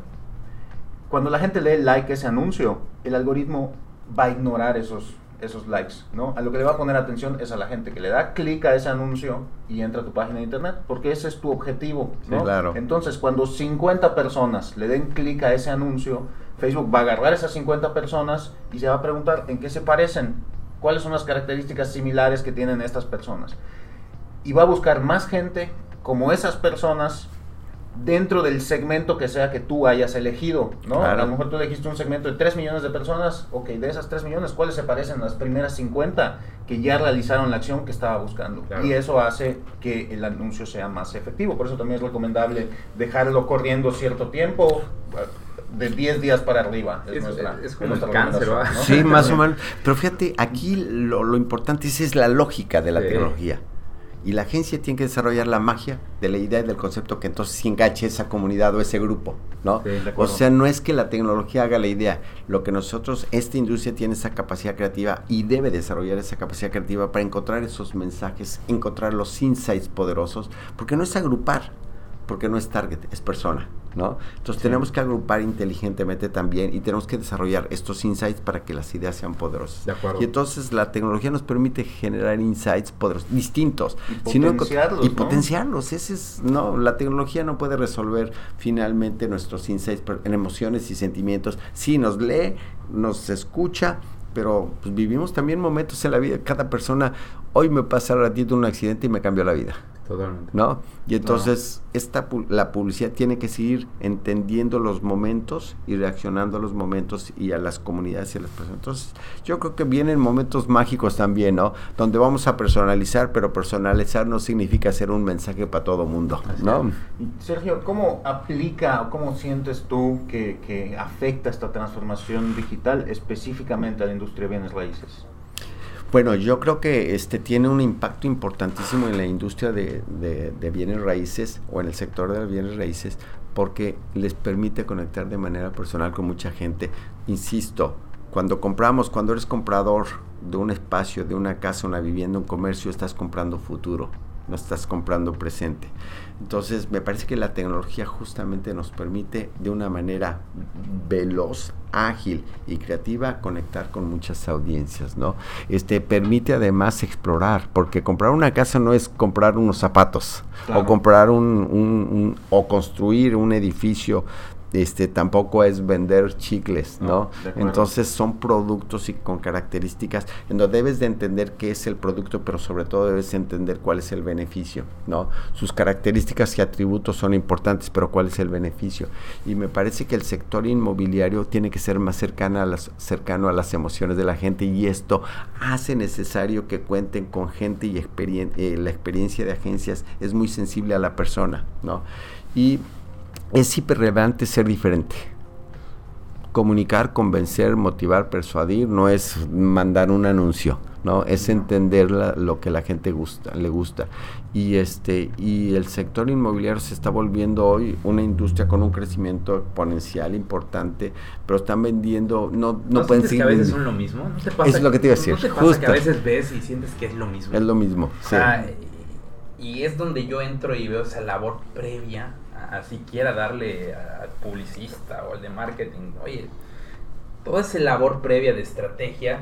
cuando la gente lee like ese anuncio, el algoritmo va a ignorar esos esos likes, ¿no? A lo que le va a poner atención es a la gente que le da clic a ese anuncio y entra a tu página de internet, porque ese es tu objetivo, ¿no? claro. Entonces, cuando 50 personas le den clic a ese anuncio, Facebook va a agarrar esas 50 personas y se va a preguntar en qué se parecen, cuáles son las características similares que tienen estas personas. Y va a buscar más gente como esas personas dentro del segmento que sea que tú hayas elegido, ¿no? Claro. A lo mejor tú elegiste un segmento de 3 millones de personas, ok, de esas 3 millones, ¿cuáles se parecen a las primeras 50 que ya realizaron la acción que estaba buscando? Claro. Y eso hace que el anuncio sea más efectivo, por eso también es recomendable dejarlo corriendo cierto tiempo, de 10 días para arriba. Es- nuestra- es como nuestra el cáncer. ¿no? Sí, más o menos. Pero fíjate, aquí lo, lo importante es, es la lógica de la Sí. tecnología. Y la agencia tiene que desarrollar la magia de la idea y del concepto que entonces sí enganche esa comunidad o ese grupo, ¿no? Sí, o sea, no es que la tecnología haga la idea. Lo que nosotros, esta industria tiene esa capacidad creativa y debe desarrollar esa capacidad creativa para encontrar esos mensajes, encontrar los insights poderosos, porque no es agrupar, porque no es target, es persona, ¿no? Entonces Sí. tenemos que agrupar inteligentemente también y tenemos que desarrollar estos insights para que las ideas sean poderosas. De acuerdo. Y entonces la tecnología nos permite generar insights poderosos, distintos. Y Si no- potenciarlos, y ¿no? potenciarlos. Ese es, no, la tecnología no puede resolver finalmente nuestros insights en emociones y sentimientos. Sí, nos lee, nos escucha, pero pues, vivimos también momentos en la vida. Cada persona, hoy me pasa ratito un accidente y me cambió la vida. Totalmente. ¿no? Y entonces esta pu- la publicidad tiene que seguir entendiendo los momentos y reaccionando a los momentos y a las comunidades y a las personas. Entonces, yo creo que vienen momentos mágicos también, ¿no? Donde vamos a personalizar, pero personalizar no significa hacer un mensaje para todo mundo, Así ¿no? Sergio, ¿cómo aplica o cómo sientes tú que, que afecta esta transformación digital específicamente a la industria de bienes raíces? Bueno, yo creo que este tiene un impacto importantísimo en la industria de, de- de bienes raíces o en el sector de bienes raíces porque les permite conectar de manera personal con mucha gente. Insisto, cuando compramos, cuando eres comprador de un espacio, de una casa, una vivienda, un comercio, estás comprando futuro, no estás comprando presente. Entonces, me parece que la tecnología justamente nos permite de una manera veloz, ágil y creativa conectar con muchas audiencias, ¿no? Este permite además explorar, porque comprar una casa no es comprar unos zapatos Claro. o comprar un, un- un- o construir un edificio este tampoco es vender chicles, No, ¿no? Entonces son productos y con características en donde debes de entender qué es el producto, pero sobre todo debes entender cuál es el beneficio, ¿no? Sus características y atributos son importantes, pero cuál es el beneficio. Y me parece que el sector inmobiliario tiene que ser más cercana a las, cercano a las emociones de la gente y esto hace necesario que cuenten con gente y experien- eh, la experiencia de agencias es muy sensible a la persona, ¿no? Y es hiper relevante ser diferente. Comunicar, convencer, motivar, persuadir no es mandar un anuncio, ¿no? Es entender la- lo que la gente gusta, le gusta. Y este y el sector inmobiliario se está volviendo hoy una industria con un crecimiento exponencial importante, pero están vendiendo no no, ¿No pueden que a veces son lo mismo? ¿No te pasa Es lo que te iba a decir, ¿No te pasa justo. que a veces ves y sientes que es lo mismo? es lo mismo. O sí. sea, y es donde yo entro y veo esa labor previa a, a siquiera darle al publicista o al de marketing. Oye, toda esa labor previa de estrategia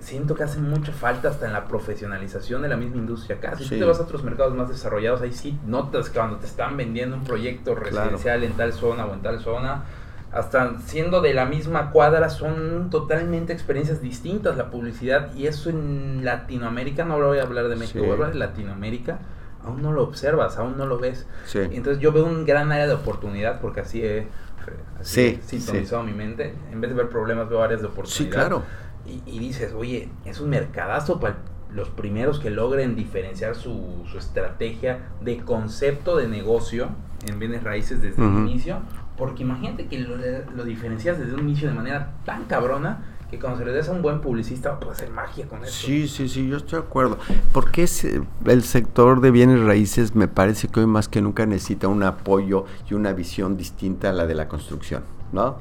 siento que hace mucha falta hasta en la profesionalización de la misma industria acá. Si Sí. tú te vas a otros mercados más desarrollados, ahí sí notas que cuando te están vendiendo un proyecto residencial en tal zona o en tal zona, hasta siendo de la misma cuadra, son totalmente experiencias distintas la publicidad. Y eso en Latinoamérica, no voy a hablar de México, Sí. voy a hablar de Latinoamérica, aún no lo observas, aún no lo ves. Sí. Entonces yo veo un gran área de oportunidad porque así he, así Sí, he sintonizado mi mente. En vez de ver problemas, veo áreas de oportunidad. Sí, claro. Y, y dices, oye, es un mercadazo para los primeros que logren diferenciar su, su estrategia de concepto de negocio en bienes raíces desde Ujú. el inicio. Porque imagínate que lo, lo diferencias desde un inicio de manera tan cabrona que cuando se le des a un buen publicista puede hacer magia con eso. Sí, sí, sí, yo estoy de acuerdo. Porque es, el sector de bienes raíces me parece que hoy más que nunca necesita un apoyo y una visión distinta a la de la construcción, ¿no?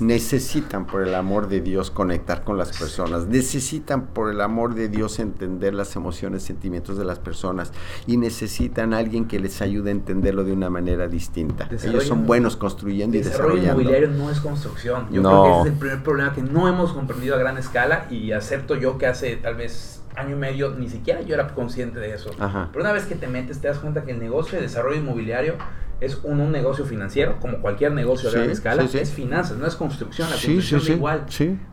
Necesitan por el amor de Dios conectar con las personas, necesitan por el amor de Dios entender las emociones, sentimientos de las personas y necesitan a alguien que les ayude a entenderlo de una manera distinta. Ellos son buenos construyendo y desarrollando. Desarrollo inmobiliario no es construcción. Yo creo que ese es el primer problema que no hemos comprendido a gran escala y acepto yo que hace tal vez año y medio ni siquiera yo era consciente de eso. Pero una vez que te metes te das cuenta que el negocio de desarrollo inmobiliario es un, un negocio financiero, como cualquier negocio a gran escala, es finanzas, no es construcción, la construcción es igual.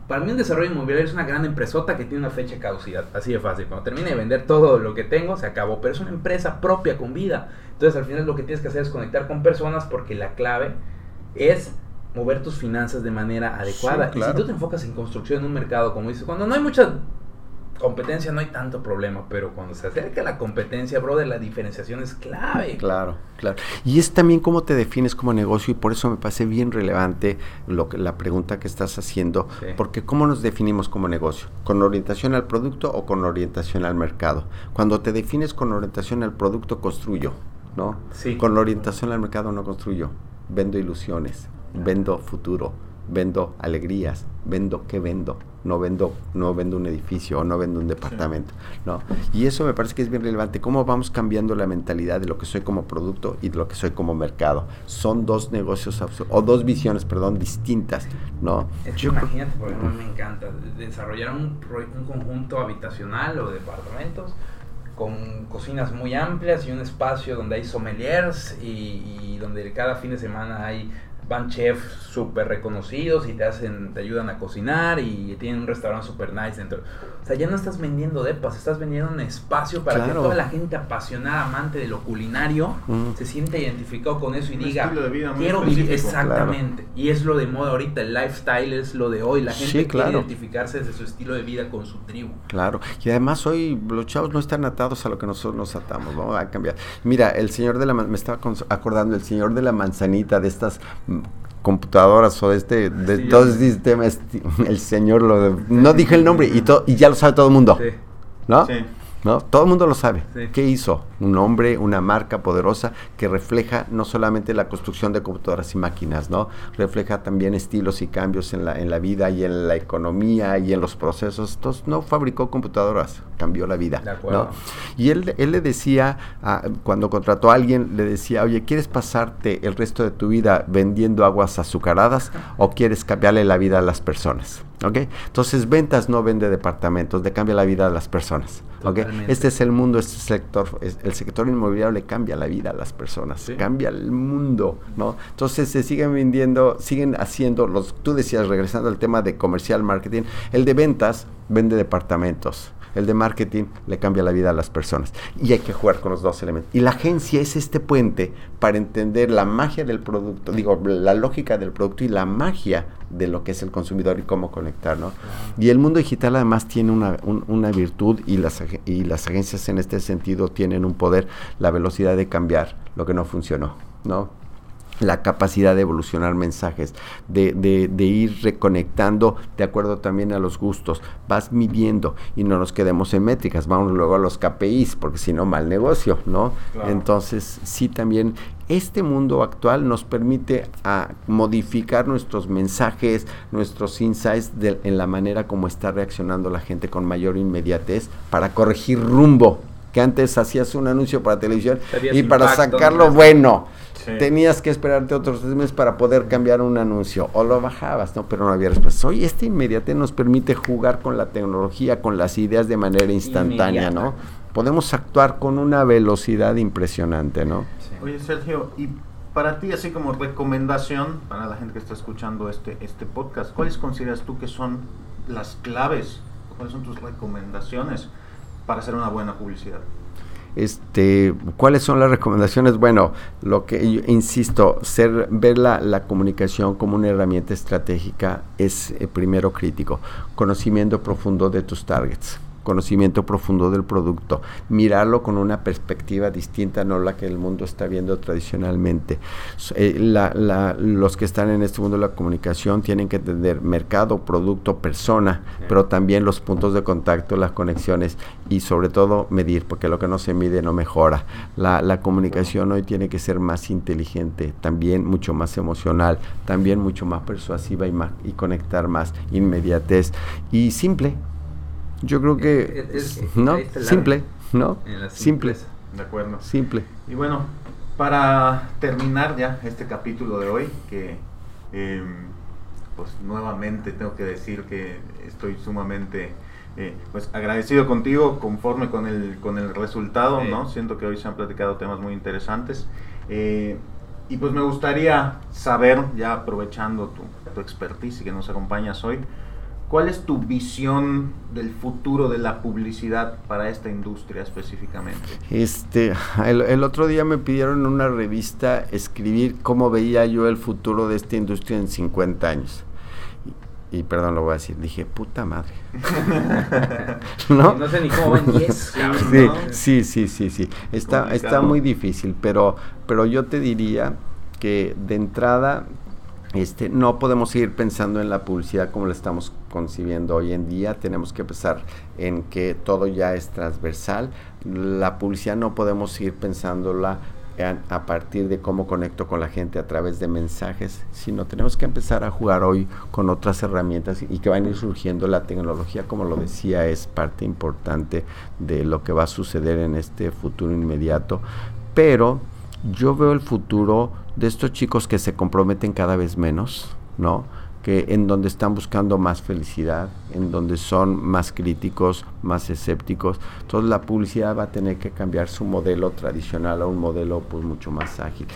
Para mí un desarrollo inmobiliario es una gran empresota que tiene una fecha de caducidad, así de fácil. Cuando termine de vender todo lo que tengo, se acabó, pero es una empresa propia con vida. Entonces al final lo que tienes que hacer es conectar con personas porque la clave es mover tus finanzas de manera adecuada. Y si tú te enfocas en construcción en un mercado, como dices, cuando no hay mucha competencia no hay tanto problema, pero cuando se acerca la competencia, brother, la diferenciación es clave. Claro, claro. Y es también cómo te defines como negocio y por eso me parece bien relevante lo que, la pregunta que estás haciendo, porque cómo nos definimos como negocio, con orientación al producto o con orientación al mercado. Cuando te defines con orientación al producto, construyo, ¿no? Sí. Con orientación al mercado no construyo, vendo ilusiones, vendo futuro, vendo alegrías, vendo qué vendo no vendo, no vendo un edificio o no vendo un departamento, ¿no? Y eso me parece que es bien relevante, cómo vamos cambiando la mentalidad de lo que soy como producto y de lo que soy como mercado. Son dos negocios, o dos visiones, perdón, distintas, ¿no? imagínate, por ejemplo, me encanta desarrollar un, un conjunto habitacional o departamentos con cocinas muy amplias y un espacio donde hay sommeliers y, y donde cada fin de semana hay van chefs súper reconocidos y te hacen, te ayudan a cocinar y tienen un restaurante súper nice dentro. O sea, ya no estás vendiendo depas, estás vendiendo un espacio para que toda la gente apasionada, amante de lo culinario, se sienta identificado con eso y diga, quiero vivir exactamente. Y es lo de moda ahorita, el lifestyle es lo de hoy, la gente quiere identificarse desde su estilo de vida con su tribu. Claro, y además hoy los chavos no están atados a lo que nosotros nos atamos, vamos a cambiar. Mira, el señor de la, me estaba acordando, el señor de la manzanita, de estas computadoras o de este de todos estos sistemas *laughs* el señor lo no dije el nombre y todo y ya lo sabe todo el mundo ¿no? Sí. ¿No? Todo el mundo lo sabe. ¿Qué hizo? Un hombre, una marca poderosa que refleja no solamente la construcción de computadoras y máquinas, ¿no? Refleja también estilos y cambios en la, en la vida y en la economía y en los procesos. Entonces, no fabricó computadoras, cambió la vida, ¿no? Y él, él le decía, cuando contrató a alguien, le decía, oye, ¿quieres pasarte el resto de tu vida vendiendo aguas azucaradas o quieres cambiarle la vida a las personas? Entonces, ventas no vende departamentos, le cambia la vida a las personas. Este es el mundo, este sector, el sector inmobiliario le cambia la vida a las personas, cambia el mundo, ¿no? Entonces se siguen vendiendo, siguen haciendo, los, tú decías, regresando al tema de comercial marketing, el de ventas vende departamentos el de marketing le cambia la vida a las personas. Y hay que jugar con los dos elementos. Y la agencia es este puente para entender la magia del producto, digo, la lógica del producto y la magia de lo que es el consumidor y cómo conectar, ¿no? Y el mundo digital además tiene una, una virtud y las, y las agencias en este sentido tienen un poder, la velocidad de cambiar lo que no funcionó, ¿no? La capacidad de evolucionar mensajes, de, de, ir reconectando de acuerdo también a los gustos. Vas midiendo y no nos quedemos en métricas, vamos luego a los KPIs, porque si no, mal negocio, ¿no? Entonces, sí también este mundo actual nos permite a modificar nuestros mensajes, nuestros insights en la manera como está reaccionando la gente con mayor inmediatez para corregir rumbo. Que antes hacías un anuncio para televisión y para sacarlo bueno Tenías que esperarte otros tres meses para poder cambiar un anuncio o lo bajabas, ¿no? Pero no había respuesta. Hoy este inmediate nos permite jugar con la tecnología, con las ideas de manera instantánea, ¿no? Podemos actuar con una velocidad impresionante, ¿no? Oye, Sergio, y para ti, así como recomendación para la gente que está escuchando este, este podcast, ¿cuáles consideras tú que son las claves? ¿Cuáles son tus recomendaciones para hacer una buena publicidad? Este, ¿Cuáles son las recomendaciones? Bueno, lo que yo insisto, ser, ver la, comunicación como una herramienta estratégica es eh, primero crítico. Conocimiento profundo de tus targets conocimiento profundo del producto, mirarlo con una perspectiva distinta, no la que el mundo está viendo tradicionalmente. Eh, los que están en este mundo de la comunicación tienen que entender mercado, producto, persona, pero también los puntos de contacto, las conexiones y sobre todo medir, porque lo que no se mide no mejora. La, la comunicación hoy tiene que ser más inteligente, también mucho más emocional, también mucho más persuasiva y, más, y conectar más, inmediatez y simple. Yo creo que es, no simple, ¿no? Simple. De acuerdo. Simple. Y bueno, para terminar ya este capítulo de hoy, que em, pues nuevamente tengo que decir que estoy sumamente eh, pues agradecido contigo, conforme con el, con el resultado, ¿no? Siento que hoy se han platicado temas muy interesantes. Eh, y pues me gustaría saber, ya aprovechando tu, tu expertise y que nos acompañas hoy, ¿Cuál es tu visión del futuro de la publicidad para esta industria específicamente? Este, el, otro día me pidieron en una revista escribir cómo veía yo el futuro de esta industria en 50 años. Y, perdón, lo voy a decir, dije, puta madre. *laughs* ¿No? no sé ni cómo van 10. *laughs* sí, sí, sí, sí, sí. Está, está muy difícil, pero, pero yo te diría que de entrada este, no podemos seguir pensando en la publicidad como la estamos concibiendo hoy en día. Tenemos que pensar en que todo ya es transversal. La publicidad no podemos seguir pensándola a partir de cómo conecto con la gente a través de mensajes, sino tenemos que empezar a jugar hoy con otras herramientas y que van a ir surgiendo. La tecnología, como lo decía, es parte importante de lo que va a suceder en este futuro inmediato. Pero yo veo el futuro de estos chicos que se comprometen cada vez menos, ¿no? Que en donde están buscando más felicidad, en donde son más críticos, más escépticos. Entonces la publicidad va a tener que cambiar su modelo tradicional a un modelo pues mucho más ágil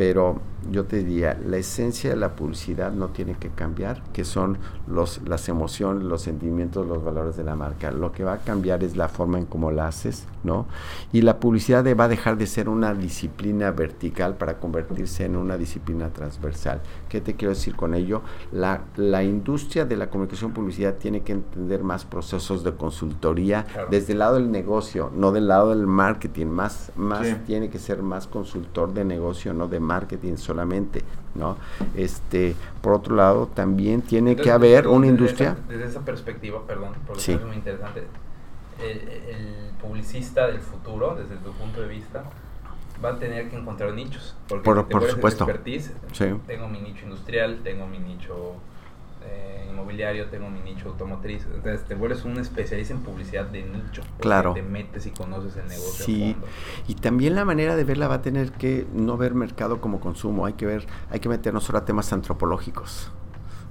pero yo te diría, la esencia de la publicidad no tiene que cambiar, que son los, las emociones, los sentimientos, los valores de la marca. Lo que va a cambiar es la forma en cómo la haces, ¿no? Y la publicidad va a dejar de ser una disciplina vertical para convertirse en una disciplina transversal. ¿Qué te quiero decir con ello? La, la industria de la comunicación publicidad tiene que entender más procesos de consultoría desde el lado del negocio, no del lado del marketing. Más, más tiene que ser más consultor de negocio, no de marketing solamente, ¿no? Este, por otro lado, también tiene que haber una industria. desde esa perspectiva, perdón, porque es muy interesante. El, publicista del futuro, desde tu punto de vista, va a tener que encontrar nichos. Porque por, por supuesto. Expertise, Tengo mi nicho industrial, tengo mi nicho eh, inmobiliario, tengo mi nicho automotriz. Entonces te vuelves un especialista en publicidad de nicho. Claro. Te metes y conoces el negocio. Sí. Y también la manera de verla va a tener que no ver mercado como consumo. Hay que ver, hay que meternos ahora a temas antropológicos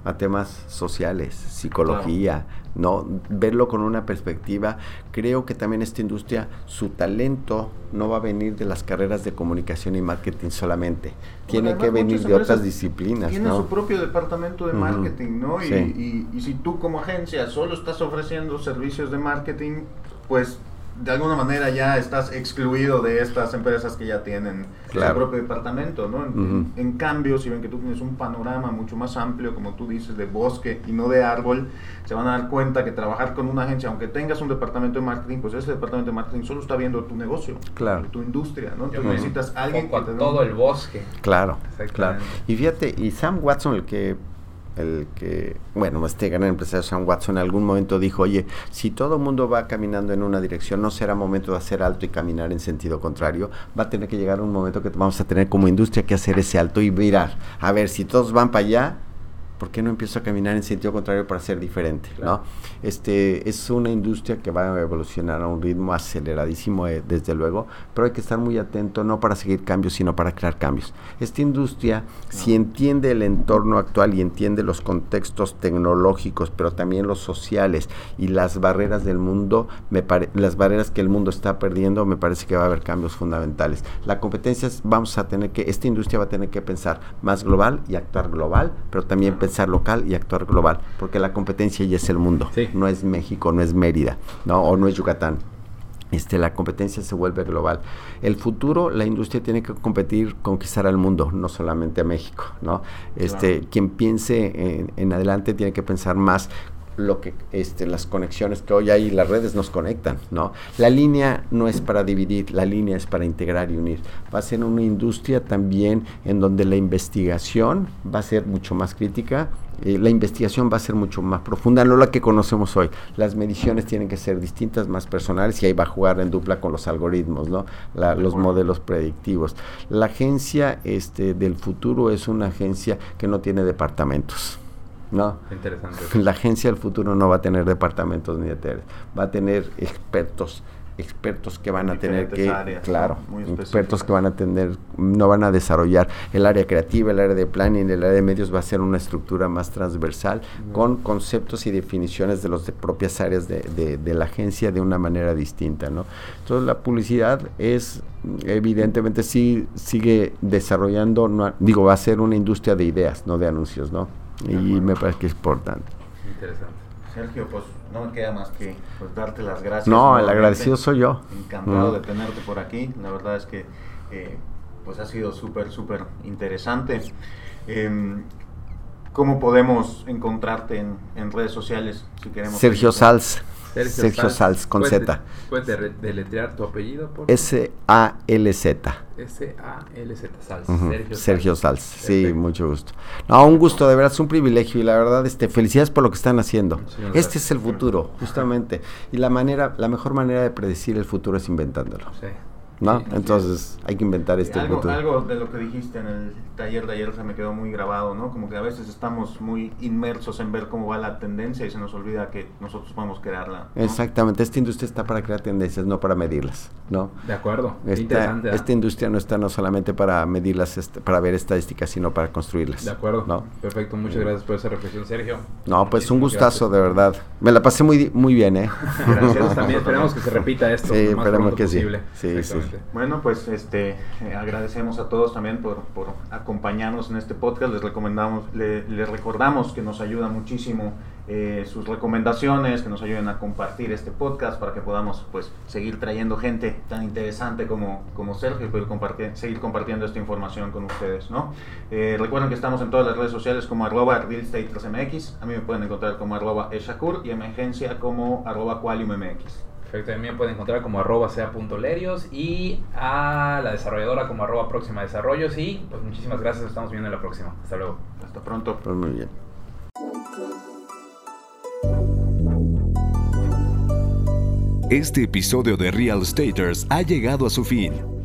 a temas sociales, psicología, ¿no? Verlo con una perspectiva. Creo que también esta industria, su talento no va a venir de las carreras de comunicación y marketing solamente. Tiene que venir de otras disciplinas, Tiene su propio departamento de marketing, ¿no? y, y si tú como agencia solo estás ofreciendo servicios de marketing, pues de alguna manera ya estás excluido de estas empresas que ya tienen su propio departamento, ¿no? En, cambio, si ven que tú tienes un panorama mucho más amplio, como tú dices, de bosque y no de árbol, se van a dar cuenta que trabajar con una agencia, aunque tengas un departamento de marketing, pues ese departamento de marketing solo está viendo tu negocio, tu industria, ¿no? Entonces necesitas alguien que te todo el bosque. Claro, claro. Y fíjate, y Sam Watson, el que el que, bueno, este gran empresario Sam Watson en algún momento dijo, oye, si todo el mundo va caminando en una dirección, no será momento de hacer alto y caminar en sentido contrario, va a tener que llegar un momento que vamos a tener como industria que hacer ese alto y mirar, a ver, si todos van para allá, ¿por qué no empiezo a caminar en sentido contrario para ser diferente? ¿no? Este, es una industria que va a evolucionar a un ritmo aceleradísimo, eh, desde luego, pero hay que estar muy atento, no para seguir cambios, sino para crear cambios. Esta industria, si entiende el entorno actual y entiende los contextos tecnológicos, pero también los sociales y las barreras del mundo, me las barreras que el mundo está perdiendo, me parece que va a haber cambios fundamentales. La competencia, vamos a tener que, esta industria va a tener que pensar más global y actuar global, pero también pensar local y actuar global, porque la competencia ya es el mundo, no es México, no es Mérida, ¿no? o no es Yucatán. Este, la competencia se vuelve global. El futuro, la industria tiene que competir, conquistar al mundo, no solamente a México, ¿no? Este, quien piense en, en, adelante tiene que pensar más lo que este, las conexiones que hoy hay, las redes nos conectan, ¿no? La línea no es para dividir, la línea es para integrar y unir. Va a ser una industria también en donde la investigación va a ser mucho más crítica, eh, la investigación va a ser mucho más profunda, no la que conocemos hoy. Las mediciones tienen que ser distintas, más personales, y ahí va a jugar en dupla con los algoritmos, ¿no? los modelos predictivos. La agencia este, del futuro es una agencia que no tiene departamentos. No. Interesante. *laughs* La agencia del futuro no va a tener departamentos ni de va a tener expertos expertos que van a tener que, claro, expertos que van a tener, no van a desarrollar el área creativa, el área de planning, el área de medios va a ser una estructura más transversal con conceptos y definiciones de las propias áreas de, de, la agencia de una manera distinta, ¿no? Entonces la publicidad es, evidentemente sí sigue desarrollando, no, digo, va a ser una industria de ideas, no de anuncios, ¿no? Y me parece que es importante. Interesante. Sergio, pues no me queda más que pues, darte las gracias. No, el agradecido soy yo. Encantado de tenerte por aquí. La verdad es que eh, pues ha sido súper, súper interesante. Em, ¿Cómo podemos encontrarte en, redes sociales si queremos? Sergio Sals. Sergio, Salz, con Z. ¿Puedes deletrear tu apellido? S-A-L-Z. S-A-L-Z, Salz. Sergio, Salz. sí, mucho gusto. No, un gusto, de verdad, es un privilegio y la verdad, este, felicidades por lo que están haciendo. este es el futuro, justamente. Y la manera, la mejor manera de predecir el futuro es inventándolo. Sí. ¿No? Entonces hay que inventar este algo, Algo de lo que dijiste en el taller de ayer se me quedó muy grabado, ¿no? Como que a veces estamos muy inmersos en ver cómo va la tendencia y se nos olvida que nosotros podemos crearla. Exactamente, esta industria está para crear tendencias, no para medirlas, ¿no? De acuerdo, esta, ¿eh? esta industria no está no solamente para medirlas, este, para ver estadísticas, sino para construirlas. De acuerdo, ¿no? perfecto, muchas gracias por esa reflexión, Sergio. No, pues un gustazo, de verdad. Me la pasé muy, muy bien, ¿eh? Gracias, también *laughs* esperemos que se repita esto. Sí, esperemos que sí. Sí, sí. Bueno, pues este eh, agradecemos a todos también por, por, acompañarnos en este podcast. Les recomendamos, les recordamos que nos ayuda muchísimo eh, sus recomendaciones, que nos ayuden a compartir este podcast para que podamos pues seguir trayendo gente tan interesante como, como Sergio y poder compartir, seguir compartiendo esta información con ustedes. ¿no? Eh, recuerden que estamos en todas las redes sociales como arroba realestate3mx. A mí me pueden encontrar como arroba eshakur y emergencia como arroba qualiummx. Perfecto, también pueden encontrar como arroba sea.lerios y a la desarrolladora como arroba próxima desarrollos y pues muchísimas gracias, estamos viendo en la próxima. Hasta luego. Hasta pronto. Pues muy bien. Este episodio de Real Staters ha llegado a su fin.